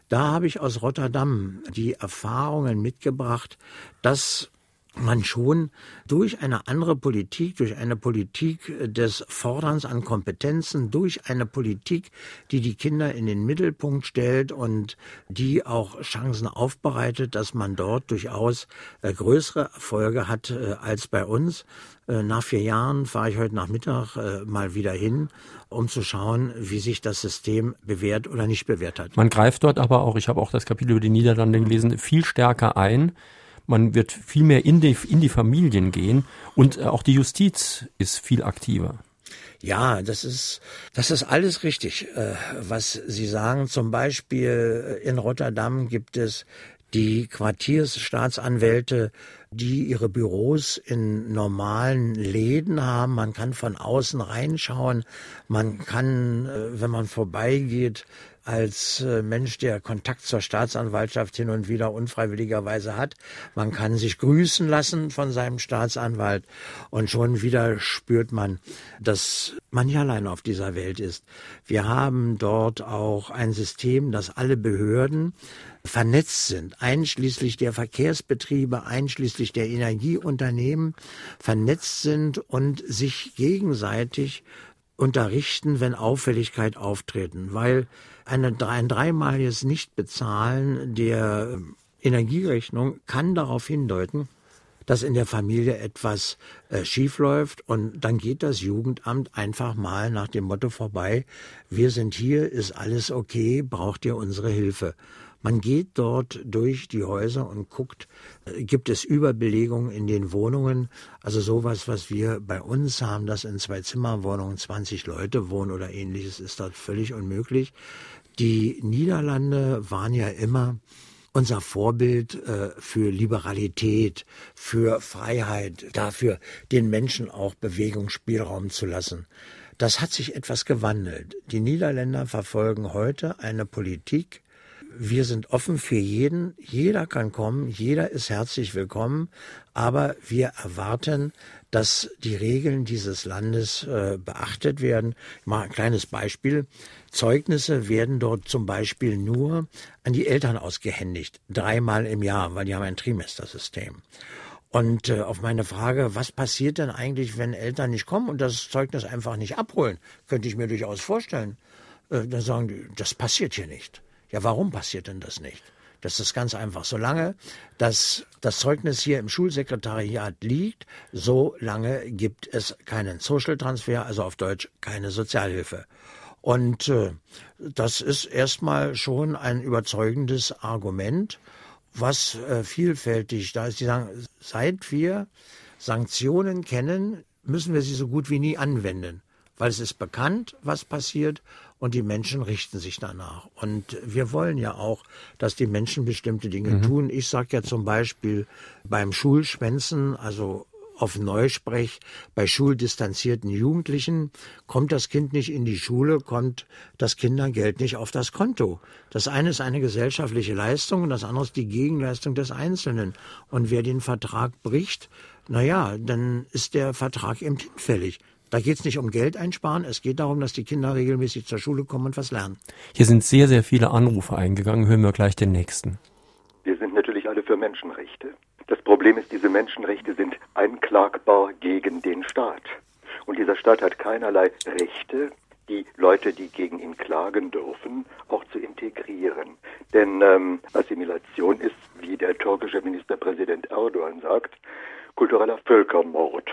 Da habe ich aus Rotterdam die Erfahrungen mitgebracht, dass man schon durch eine andere Politik, durch eine Politik des Forderns an Kompetenzen, durch eine Politik, die die Kinder in den Mittelpunkt stellt und die auch Chancen aufbereitet, dass man dort durchaus äh, größere Erfolge hat äh, als bei uns. Äh, nach vier Jahren fahre ich heute Nachmittag mal wieder hin, um zu schauen, wie sich das System bewährt oder nicht bewährt hat. Man greift dort aber auch, ich habe auch das Kapitel über die Niederlande gelesen, viel stärker ein man wird viel mehr in die, in die Familien gehen und äh, auch die Justiz ist viel aktiver. Ja, das ist, das ist alles richtig, äh, was Sie sagen. Zum Beispiel äh, in Rotterdam gibt es die Quartiersstaatsanwälte, die ihre Büros in normalen Läden haben. Man kann von außen reinschauen. Man kann, wenn man vorbeigeht, als äh, Mensch, der Kontakt zur Staatsanwaltschaft hin und wieder unfreiwilligerweise hat. Man kann sich grüßen lassen von seinem Staatsanwalt und schon wieder spürt man, dass man nicht allein auf dieser Welt ist. Wir haben dort auch ein System, das alle Behörden vernetzt sind, einschließlich der Verkehrsbetriebe, einschließlich der Energieunternehmen vernetzt sind und sich gegenseitig unterrichten, wenn Auffälligkeit auftreten, weil eine, ein dreimaliges Nichtbezahlen der Energierechnung kann darauf hindeuten, dass in der Familie etwas äh, schief läuft und dann geht das Jugendamt einfach mal nach dem Motto vorbei, wir sind hier, ist alles okay, braucht ihr unsere Hilfe. Man geht dort durch die Häuser und guckt, äh, gibt es Überbelegungen in den Wohnungen, also sowas, was wir bei uns haben, dass in zwei Zimmerwohnungen 20 Leute wohnen oder ähnliches, ist dort völlig unmöglich. Die Niederlande waren ja immer unser Vorbild äh, für Liberalität, für Freiheit, dafür den Menschen auch Bewegungsspielraum zu lassen. Das hat sich etwas gewandelt. Die Niederländer verfolgen heute eine Politik, wir sind offen für jeden. Jeder kann kommen. Jeder ist herzlich willkommen. Aber wir erwarten, dass die Regeln dieses Landes äh, beachtet werden. Ich mache ein kleines Beispiel. Zeugnisse werden dort zum Beispiel nur an die Eltern ausgehändigt. Dreimal im Jahr, weil die haben ein Trimestersystem. Und äh, auf meine Frage, was passiert denn eigentlich, wenn Eltern nicht kommen und das Zeugnis einfach nicht abholen, könnte ich mir durchaus vorstellen. Äh, dann sagen die, das passiert hier nicht. Ja, warum passiert denn das nicht? Das ist ganz einfach. Solange das, das Zeugnis hier im Schulsekretariat liegt, so lange gibt es keinen Social Transfer, also auf Deutsch keine Sozialhilfe. Und äh, das ist erstmal schon ein überzeugendes Argument, was äh, vielfältig da ist. Die sagen, seit wir Sanktionen kennen, müssen wir sie so gut wie nie anwenden, weil es ist bekannt, was passiert und die Menschen richten sich danach. Und wir wollen ja auch, dass die Menschen bestimmte Dinge mhm. tun. Ich sage ja zum Beispiel beim Schulschwänzen, also auf Neusprech, bei schuldistanzierten Jugendlichen kommt das Kind nicht in die Schule, kommt das Kindergeld nicht auf das Konto. Das eine ist eine gesellschaftliche Leistung und das andere ist die Gegenleistung des Einzelnen. Und wer den Vertrag bricht, naja, dann ist der Vertrag eben hinfällig. Da geht es nicht um Geld einsparen, es geht darum, dass die Kinder regelmäßig zur Schule kommen und was lernen. Hier sind sehr, sehr viele Anrufe eingegangen. Hören wir gleich den nächsten. Wir sind natürlich alle für Menschenrechte. Das Problem ist, diese Menschenrechte sind einklagbar gegen den Staat. Und dieser Staat hat keinerlei Rechte, die Leute, die gegen ihn klagen dürfen, auch zu integrieren. Denn ähm, Assimilation ist, wie der türkische Ministerpräsident Erdogan sagt, kultureller Völkermord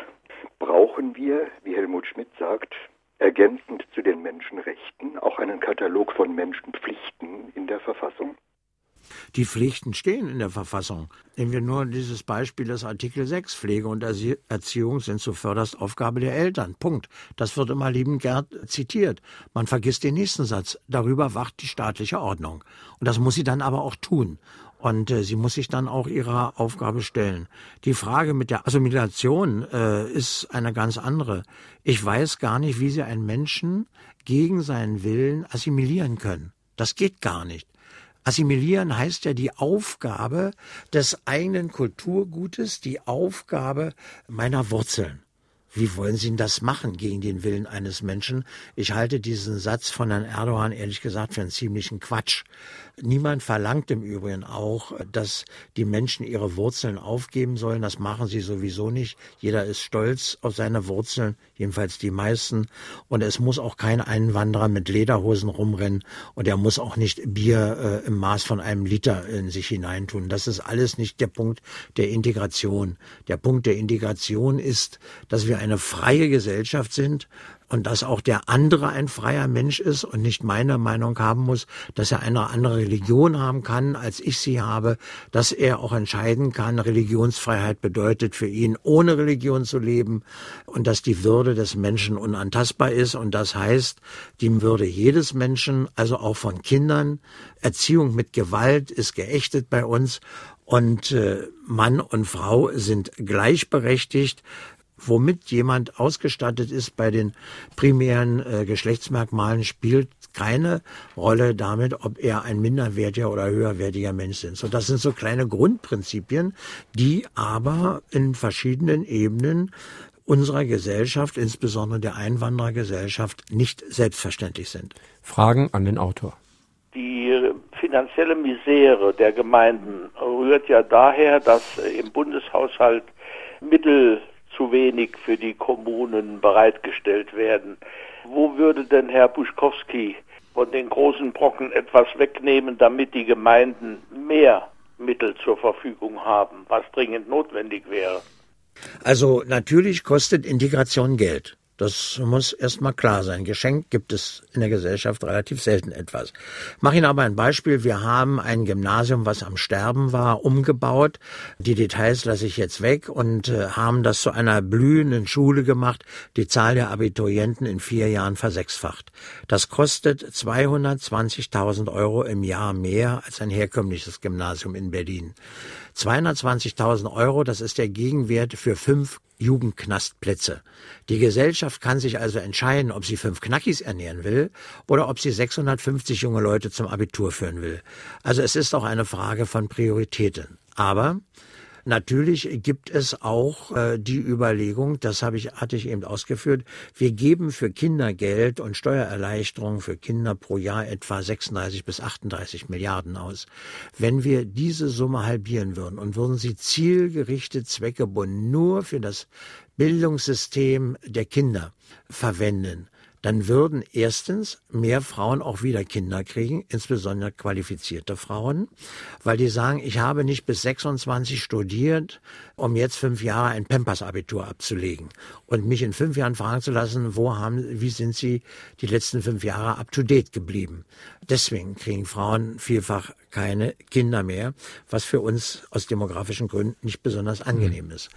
brauchen wir, wie Helmut Schmidt sagt, ergänzend zu den Menschenrechten auch einen Katalog von Menschenpflichten in der Verfassung. Die Pflichten stehen in der Verfassung. Nehmen wir nur dieses Beispiel des Artikel 6. Pflege und Erziehung sind zuvörderst Aufgabe der Eltern. Punkt. Das wird immer liebend gern zitiert. Man vergisst den nächsten Satz. Darüber wacht die staatliche Ordnung. Und das muss sie dann aber auch tun. Und äh, sie muss sich dann auch ihrer Aufgabe stellen. Die Frage mit der Assimilation äh, ist eine ganz andere. Ich weiß gar nicht, wie sie einen Menschen gegen seinen Willen assimilieren können. Das geht gar nicht. Assimilieren heißt ja die Aufgabe des eigenen Kulturgutes, die Aufgabe meiner Wurzeln. Wie wollen Sie das machen gegen den Willen eines Menschen? Ich halte diesen Satz von Herrn Erdogan ehrlich gesagt für einen ziemlichen Quatsch. Niemand verlangt im Übrigen auch, dass die Menschen ihre Wurzeln aufgeben sollen. Das machen sie sowieso nicht. Jeder ist stolz auf seine Wurzeln, jedenfalls die meisten. Und es muss auch kein Einwanderer mit Lederhosen rumrennen und er muss auch nicht Bier äh, im Maß von einem Liter in sich hineintun. Das ist alles nicht der Punkt der Integration. Der Punkt der Integration ist, dass wir eine freie Gesellschaft sind und dass auch der andere ein freier Mensch ist und nicht meine Meinung haben muss, dass er eine andere Religion haben kann, als ich sie habe, dass er auch entscheiden kann, Religionsfreiheit bedeutet für ihn, ohne Religion zu leben und dass die Würde des Menschen unantastbar ist und das heißt, die Würde jedes Menschen, also auch von Kindern, Erziehung mit Gewalt ist geächtet bei uns und äh, Mann und Frau sind gleichberechtigt womit jemand ausgestattet ist bei den primären äh, Geschlechtsmerkmalen, spielt keine Rolle damit, ob er ein minderwertiger oder höherwertiger Mensch ist. So, das sind so kleine Grundprinzipien, die aber in verschiedenen Ebenen unserer Gesellschaft, insbesondere der Einwanderergesellschaft, nicht selbstverständlich sind. Fragen an den Autor. Die finanzielle Misere der Gemeinden rührt ja daher, dass im Bundeshaushalt Mittel zu wenig für die Kommunen bereitgestellt werden. Wo würde denn Herr Buschkowski von den großen Brocken etwas wegnehmen, damit die Gemeinden mehr Mittel zur Verfügung haben, was dringend notwendig wäre? Also natürlich kostet Integration Geld. Das muss erstmal klar sein. Geschenkt gibt es in der Gesellschaft relativ selten etwas. Mach Ihnen aber ein Beispiel. Wir haben ein Gymnasium, was am Sterben war, umgebaut. Die Details lasse ich jetzt weg und äh, haben das zu einer blühenden Schule gemacht, die Zahl der Abiturienten in vier Jahren versechsfacht. Das kostet 220.000 Euro im Jahr mehr als ein herkömmliches Gymnasium in Berlin. 220.000 Euro, das ist der Gegenwert für fünf Jugendknastplätze. Die Gesellschaft kann sich also entscheiden, ob sie fünf Knackis ernähren will oder ob sie 650 junge Leute zum Abitur führen will. Also es ist auch eine Frage von Prioritäten. Aber Natürlich gibt es auch äh, die Überlegung, das habe ich, hatte ich eben ausgeführt, wir geben für Kindergeld und Steuererleichterungen für Kinder pro Jahr etwa 36 bis 38 Milliarden aus. Wenn wir diese Summe halbieren würden und würden sie zielgerichtet, zweckgebunden nur für das Bildungssystem der Kinder verwenden, dann würden erstens mehr Frauen auch wieder Kinder kriegen, insbesondere qualifizierte Frauen, weil die sagen, ich habe nicht bis 26 studiert, um jetzt fünf Jahre ein Pampers-Abitur abzulegen und mich in fünf Jahren fragen zu lassen, wo haben, wie sind sie die letzten fünf Jahre up to date geblieben. Deswegen kriegen Frauen vielfach keine Kinder mehr, was für uns aus demografischen Gründen nicht besonders angenehm ist.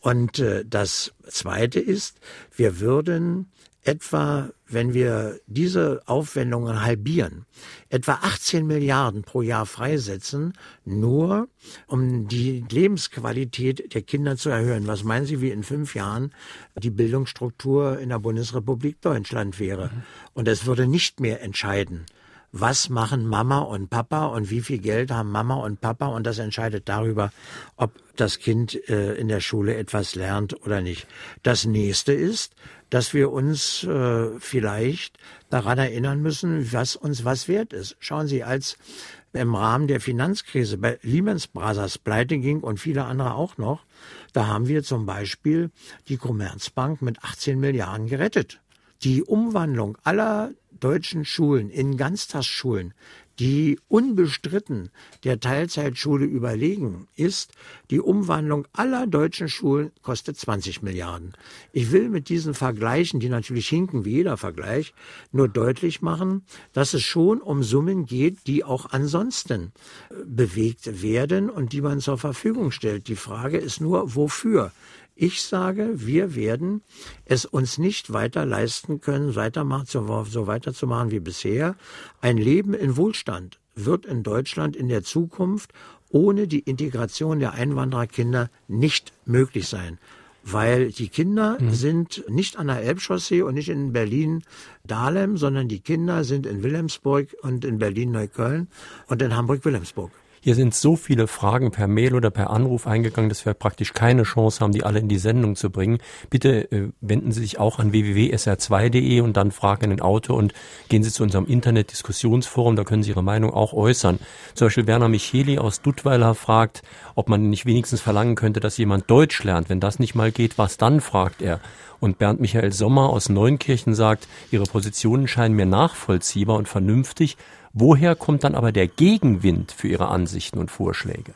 Und äh, das Zweite ist, wir würden etwa, wenn wir diese Aufwendungen halbieren, etwa 18 Milliarden pro Jahr freisetzen, nur um die Lebensqualität der Kinder zu erhöhen. Was meinen Sie, wie in fünf Jahren die Bildungsstruktur in der Bundesrepublik Deutschland wäre? Und es würde nicht mehr entscheiden, was machen Mama und Papa und wie viel Geld haben Mama und Papa und das entscheidet darüber, ob das Kind äh, in der Schule etwas lernt oder nicht. Das nächste ist, dass wir uns äh, vielleicht daran erinnern müssen, was uns was wert ist. Schauen Sie, als im Rahmen der Finanzkrise bei Lehman Brothers pleite ging und viele andere auch noch, da haben wir zum Beispiel die Commerzbank mit 18 Milliarden gerettet. Die Umwandlung aller deutschen Schulen in Ganztagsschulen die unbestritten der Teilzeitschule überlegen ist, die Umwandlung aller deutschen Schulen kostet 20 Milliarden. Ich will mit diesen Vergleichen, die natürlich hinken wie jeder Vergleich, nur deutlich machen, dass es schon um Summen geht, die auch ansonsten äh, bewegt werden und die man zur Verfügung stellt. Die Frage ist nur, wofür? Ich sage, wir werden es uns nicht weiter leisten können, weitermachen, so weiterzumachen wie bisher. Ein Leben in Wohlstand wird in Deutschland in der Zukunft ohne die Integration der Einwandererkinder nicht möglich sein. Weil die Kinder mhm. sind nicht an der Elbchaussee und nicht in Berlin-Dahlem, sondern die Kinder sind in Wilhelmsburg und in Berlin-Neukölln und in Hamburg-Wilhelmsburg. Hier sind so viele Fragen per Mail oder per Anruf eingegangen, dass wir praktisch keine Chance haben, die alle in die Sendung zu bringen. Bitte äh, wenden Sie sich auch an www.sr2.de und dann fragen den Autor und gehen Sie zu unserem Internet-Diskussionsforum, da können Sie Ihre Meinung auch äußern. Zum Beispiel Werner Micheli aus Duttweiler fragt, ob man nicht wenigstens verlangen könnte, dass jemand Deutsch lernt. Wenn das nicht mal geht, was dann, fragt er. Und Bernd Michael Sommer aus Neunkirchen sagt, Ihre Positionen scheinen mir nachvollziehbar und vernünftig, Woher kommt dann aber der Gegenwind für Ihre Ansichten und Vorschläge?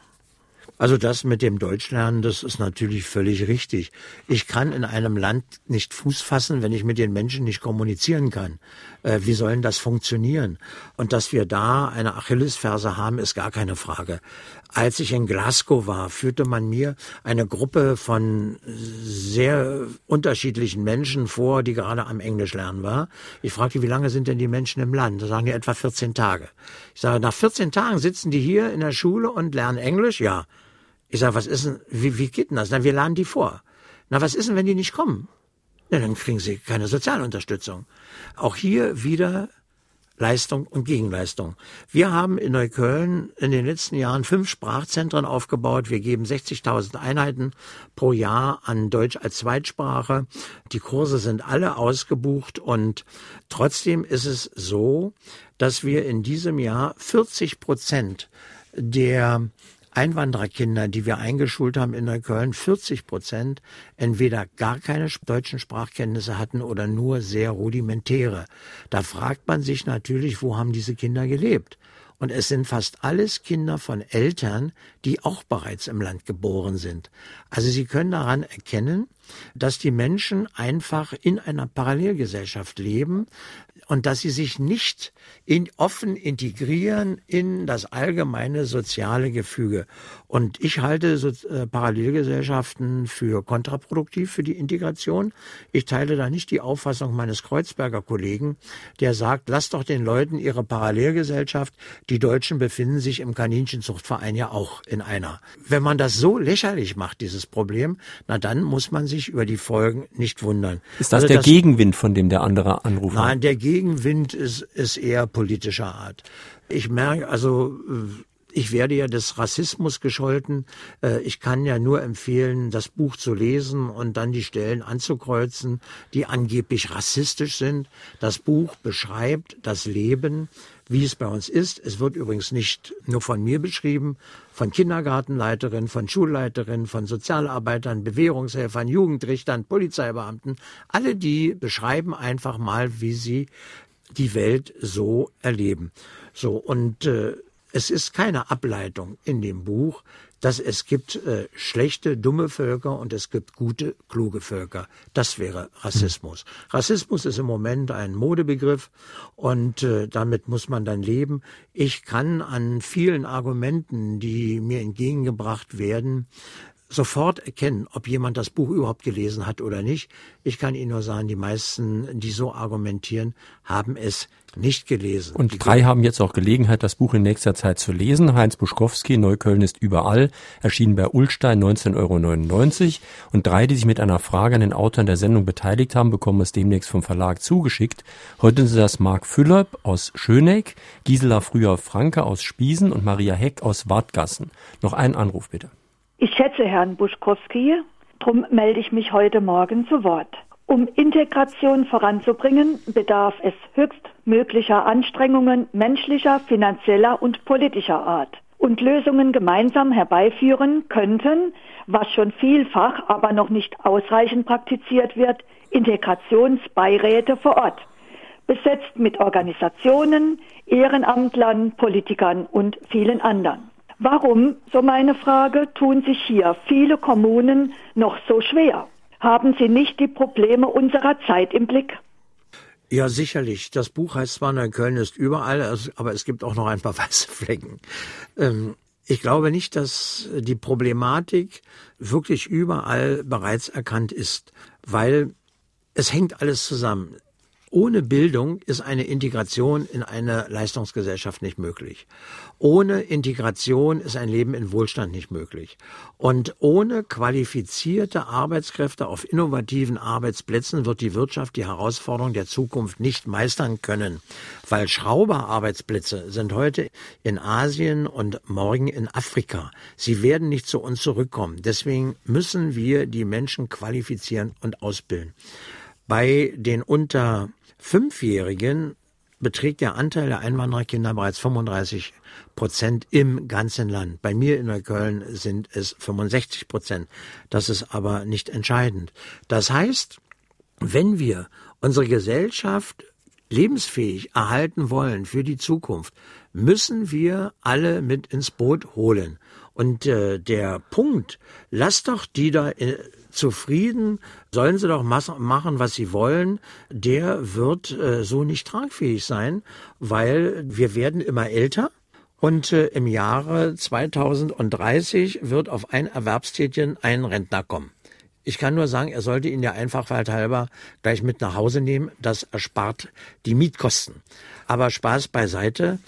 Also das mit dem Deutschlernen, das ist natürlich völlig richtig. Ich kann in einem Land nicht Fuß fassen, wenn ich mit den Menschen nicht kommunizieren kann. Äh, wie sollen das funktionieren? Und dass wir da eine Achillesferse haben, ist gar keine Frage. Als ich in Glasgow war, führte man mir eine Gruppe von sehr unterschiedlichen Menschen vor, die gerade am Englisch lernen war. Ich fragte, wie lange sind denn die Menschen im Land? Da sagen die etwa 14 Tage. Ich sage, nach 14 Tagen sitzen die hier in der Schule und lernen Englisch? Ja. Ich sage, was ist denn, wie, wie geht denn das? Dann wir laden die vor. Na, was ist denn, wenn die nicht kommen? Ja, dann kriegen sie keine Sozialunterstützung. Auch hier wieder Leistung und Gegenleistung. Wir haben in Neukölln in den letzten Jahren fünf Sprachzentren aufgebaut. Wir geben 60.000 Einheiten pro Jahr an Deutsch als Zweitsprache. Die Kurse sind alle ausgebucht und trotzdem ist es so, dass wir in diesem Jahr 40 Prozent der Einwandererkinder, die wir eingeschult haben in Neukölln, 40 Prozent entweder gar keine deutschen Sprachkenntnisse hatten oder nur sehr rudimentäre. Da fragt man sich natürlich, wo haben diese Kinder gelebt? Und es sind fast alles Kinder von Eltern, die auch bereits im Land geboren sind. Also Sie können daran erkennen, dass die Menschen einfach in einer Parallelgesellschaft leben, und dass sie sich nicht in, offen integrieren in das allgemeine soziale Gefüge. Und ich halte so, äh, Parallelgesellschaften für kontraproduktiv für die Integration. Ich teile da nicht die Auffassung meines Kreuzberger Kollegen, der sagt, lasst doch den Leuten ihre Parallelgesellschaft. Die Deutschen befinden sich im Kaninchenzuchtverein ja auch in einer. Wenn man das so lächerlich macht, dieses Problem, na dann muss man sich über die Folgen nicht wundern. Ist das also der das, Gegenwind, von dem der andere anruft? Nein, der Gegenwind ist, ist eher politischer Art. Ich merke, also ich werde ja des Rassismus gescholten. Äh, ich kann ja nur empfehlen, das Buch zu lesen und dann die Stellen anzukreuzen, die angeblich rassistisch sind. Das Buch beschreibt das Leben, wie es bei uns ist. Es wird übrigens nicht nur von mir beschrieben, von Kindergartenleiterinnen, von Schulleiterinnen, von Sozialarbeitern, Bewährungshelfern, Jugendrichtern, Polizeibeamten. Alle die beschreiben einfach mal, wie sie die Welt so erleben. So und äh, es ist keine Ableitung in dem Buch, dass es gibt äh, schlechte, dumme Völker und es gibt gute, kluge Völker. Das wäre Rassismus. Rassismus ist im Moment ein Modebegriff und äh, damit muss man dann leben. Ich kann an vielen Argumenten, die mir entgegengebracht werden, sofort erkennen, ob jemand das Buch überhaupt gelesen hat oder nicht. Ich kann Ihnen nur sagen, die meisten, die so argumentieren, haben es nicht gelesen. Und die drei haben jetzt auch Gelegenheit, das Buch in nächster Zeit zu lesen. Heinz Buschkowski, Neukölln ist überall, erschienen bei Ulstein 19,99 Euro. Und drei, die sich mit einer Frage an den Autoren der Sendung beteiligt haben, bekommen es demnächst vom Verlag zugeschickt. Heute sind das Marc Füllerb aus Schöneck, Gisela Früher-Franke aus Spiesen und Maria Heck aus Wartgassen. Noch einen Anruf bitte. Ich schätze Herrn Buschkowski, darum melde ich mich heute Morgen zu Wort. Um Integration voranzubringen, bedarf es höchstmöglicher Anstrengungen menschlicher, finanzieller und politischer Art. Und Lösungen gemeinsam herbeiführen könnten, was schon vielfach, aber noch nicht ausreichend praktiziert wird, Integrationsbeiräte vor Ort, besetzt mit Organisationen, Ehrenamtlern, Politikern und vielen anderen. Warum, so meine Frage, tun sich hier viele Kommunen noch so schwer? Haben sie nicht die Probleme unserer Zeit im Blick? Ja, sicherlich. Das Buch heißt zwar Neukölln ist überall, aber es gibt auch noch ein paar weiße Flecken. Ähm, ich glaube nicht, dass die Problematik wirklich überall bereits erkannt ist, weil es hängt alles zusammen. Ohne Bildung ist eine Integration in eine Leistungsgesellschaft nicht möglich. Ohne Integration ist ein Leben in Wohlstand nicht möglich. Und ohne qualifizierte Arbeitskräfte auf innovativen Arbeitsplätzen wird die Wirtschaft die Herausforderung der Zukunft nicht meistern können. Weil Schrauberarbeitsplätze sind heute in Asien und morgen in Afrika. Sie werden nicht zu uns zurückkommen. Deswegen müssen wir die Menschen qualifizieren und ausbilden. Bei den unter Fünfjährigen beträgt der Anteil der Einwandererkinder bereits 35 Prozent im ganzen Land. Bei mir in Neukölln sind es 65 Prozent. Das ist aber nicht entscheidend. Das heißt, wenn wir unsere Gesellschaft lebensfähig erhalten wollen für die Zukunft, müssen wir alle mit ins Boot holen. Und äh, der Punkt, lass doch die da äh, zufrieden, sollen sie doch machen, was sie wollen, der wird äh, so nicht tragfähig sein, weil wir werden immer älter. Und äh, im Jahre 2030 wird auf ein Erwerbstätigen ein Rentner kommen. Ich kann nur sagen, er sollte ihn ja Einfachheit halber gleich mit nach Hause nehmen. Das erspart die Mietkosten. Aber Spaß beiseite.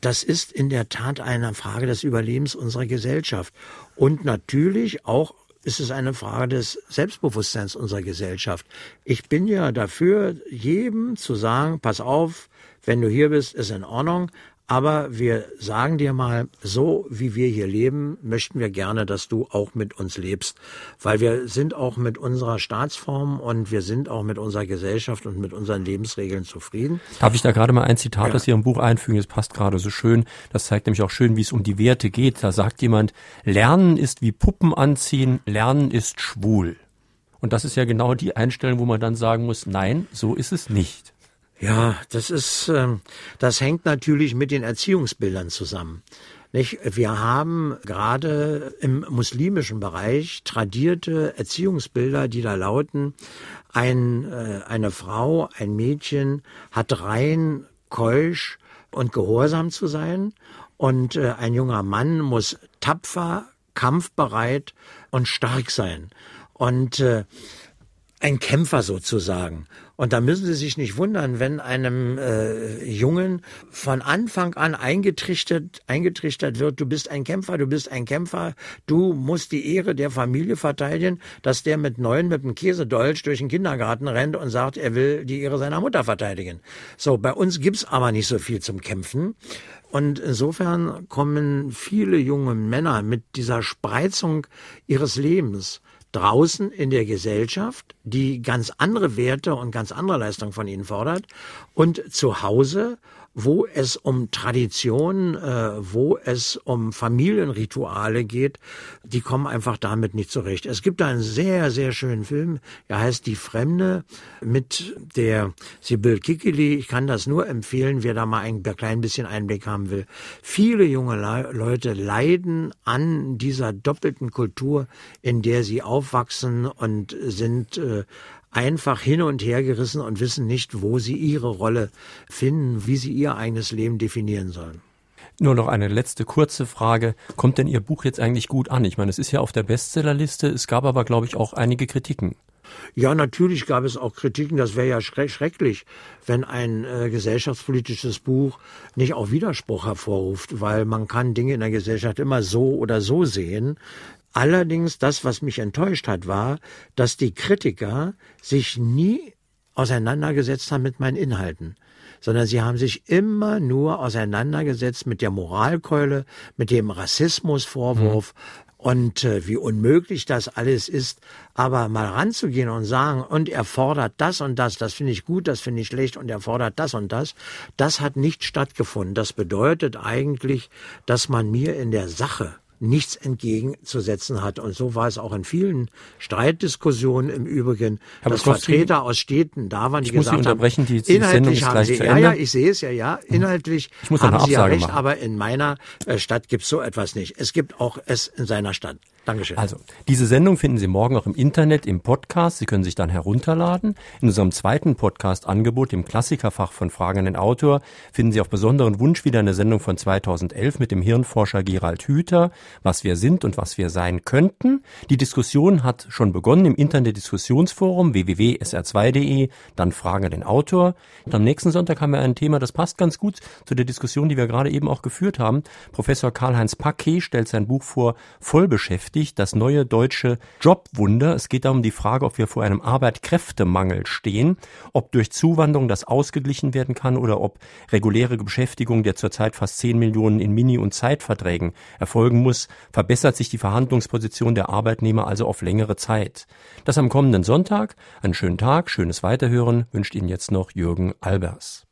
Das ist in der Tat eine Frage des Überlebens unserer Gesellschaft. Und natürlich auch ist es eine Frage des Selbstbewusstseins unserer Gesellschaft. Ich bin ja dafür, jedem zu sagen, pass auf, wenn du hier bist, ist in Ordnung, aber wir sagen dir mal, so wie wir hier leben, möchten wir gerne, dass du auch mit uns lebst. Weil wir sind auch mit unserer Staatsform und wir sind auch mit unserer Gesellschaft und mit unseren Lebensregeln zufrieden. Darf ich da gerade mal ein Zitat ja. aus Ihrem Buch einfügen? Es passt gerade so schön. Das zeigt nämlich auch schön, wie es um die Werte geht. Da sagt jemand, Lernen ist wie Puppen anziehen, Lernen ist schwul. Und das ist ja genau die Einstellung, wo man dann sagen muss, nein, so ist es nicht. Ja, das ist, ähm, das hängt natürlich mit den Erziehungsbildern zusammen. Nicht? Wir haben gerade im muslimischen Bereich tradierte Erziehungsbilder, die da lauten, ein, äh, eine Frau, ein Mädchen hat rein keusch und gehorsam zu sein und äh, ein junger Mann muss tapfer, kampfbereit und stark sein. Und äh, ein Kämpfer sozusagen. Und da müssen Sie sich nicht wundern, wenn einem äh, Jungen von Anfang an eingetrichtert, eingetrichtert wird, du bist ein Kämpfer, du bist ein Kämpfer, du musst die Ehre der Familie verteidigen, dass der mit neun mit dem Käsedolch durch den Kindergarten rennt und sagt, er will die Ehre seiner Mutter verteidigen. So, bei uns gibt's aber nicht so viel zum Kämpfen. Und insofern kommen viele junge Männer mit dieser Spreizung ihres Lebens draußen in der Gesellschaft, die ganz andere Werte und ganz andere Leistungen von ihnen fordert, und zu Hause wo es um Tradition, äh, wo es um Familienrituale geht, die kommen einfach damit nicht zurecht. Es gibt einen sehr, sehr schönen Film, der heißt Die Fremde mit der Sibyl Kikili. Ich kann das nur empfehlen, wer da mal ein klein bisschen Einblick haben will. Viele junge Le Leute leiden an dieser doppelten Kultur, in der sie aufwachsen und sind äh, einfach hin und her gerissen und wissen nicht, wo sie ihre Rolle finden, wie sie ihr eigenes Leben definieren sollen. Nur noch eine letzte kurze Frage. Kommt denn Ihr Buch jetzt eigentlich gut an? Ich meine, es ist ja auf der Bestsellerliste. Es gab aber, glaube ich, auch einige Kritiken. Ja, natürlich gab es auch Kritiken. Das wäre ja schrecklich, wenn ein äh, gesellschaftspolitisches Buch nicht auch Widerspruch hervorruft, weil man kann Dinge in der Gesellschaft immer so oder so sehen. Allerdings, das, was mich enttäuscht hat, war, dass die Kritiker sich nie auseinandergesetzt haben mit meinen Inhalten, sondern sie haben sich immer nur auseinandergesetzt mit der Moralkeule, mit dem Rassismusvorwurf mhm. und äh, wie unmöglich das alles ist. Aber mal ranzugehen und sagen, und er fordert das und das, das finde ich gut, das finde ich schlecht und er fordert das und das, das hat nicht stattgefunden. Das bedeutet eigentlich, dass man mir in der Sache nichts entgegenzusetzen hat. Und so war es auch in vielen Streitdiskussionen im Übrigen, Aber dass Vertreter aus Städten da waren, die gesagt haben, die, die inhaltlich haben sie, ja, ja, ich sehe es ja, ja, inhaltlich haben sie ja recht, machen. aber in meiner äh, Stadt gibt es so etwas nicht. Es gibt auch es in seiner Stadt. Dankeschön. Also, diese Sendung finden Sie morgen auch im Internet, im Podcast. Sie können sich dann herunterladen. In unserem zweiten Podcast-Angebot, dem Klassikerfach von Fragen an den Autor, finden Sie auf besonderen Wunsch wieder eine Sendung von 2011 mit dem Hirnforscher Gerald Hüther, was wir sind und was wir sein könnten. Die Diskussion hat schon begonnen im Internet-Diskussionsforum www.sr2.de, dann Fragen an den Autor. Und am nächsten Sonntag haben wir ein Thema, das passt ganz gut zu der Diskussion, die wir gerade eben auch geführt haben. Professor Karl-Heinz Paquet stellt sein Buch vor, Vollbeschäftigung beschäftigt, das neue deutsche Jobwunder. Es geht darum die Frage, ob wir vor einem Arbeitskräftemangel stehen, ob durch Zuwanderung das ausgeglichen werden kann oder ob reguläre Beschäftigung der zurzeit fast 10 Millionen in Mini- und Zeitverträgen erfolgen muss, verbessert sich die Verhandlungsposition der Arbeitnehmer also auf längere Zeit. Das am kommenden Sonntag. Einen schönen Tag, schönes Weiterhören wünscht Ihnen jetzt noch Jürgen Albers.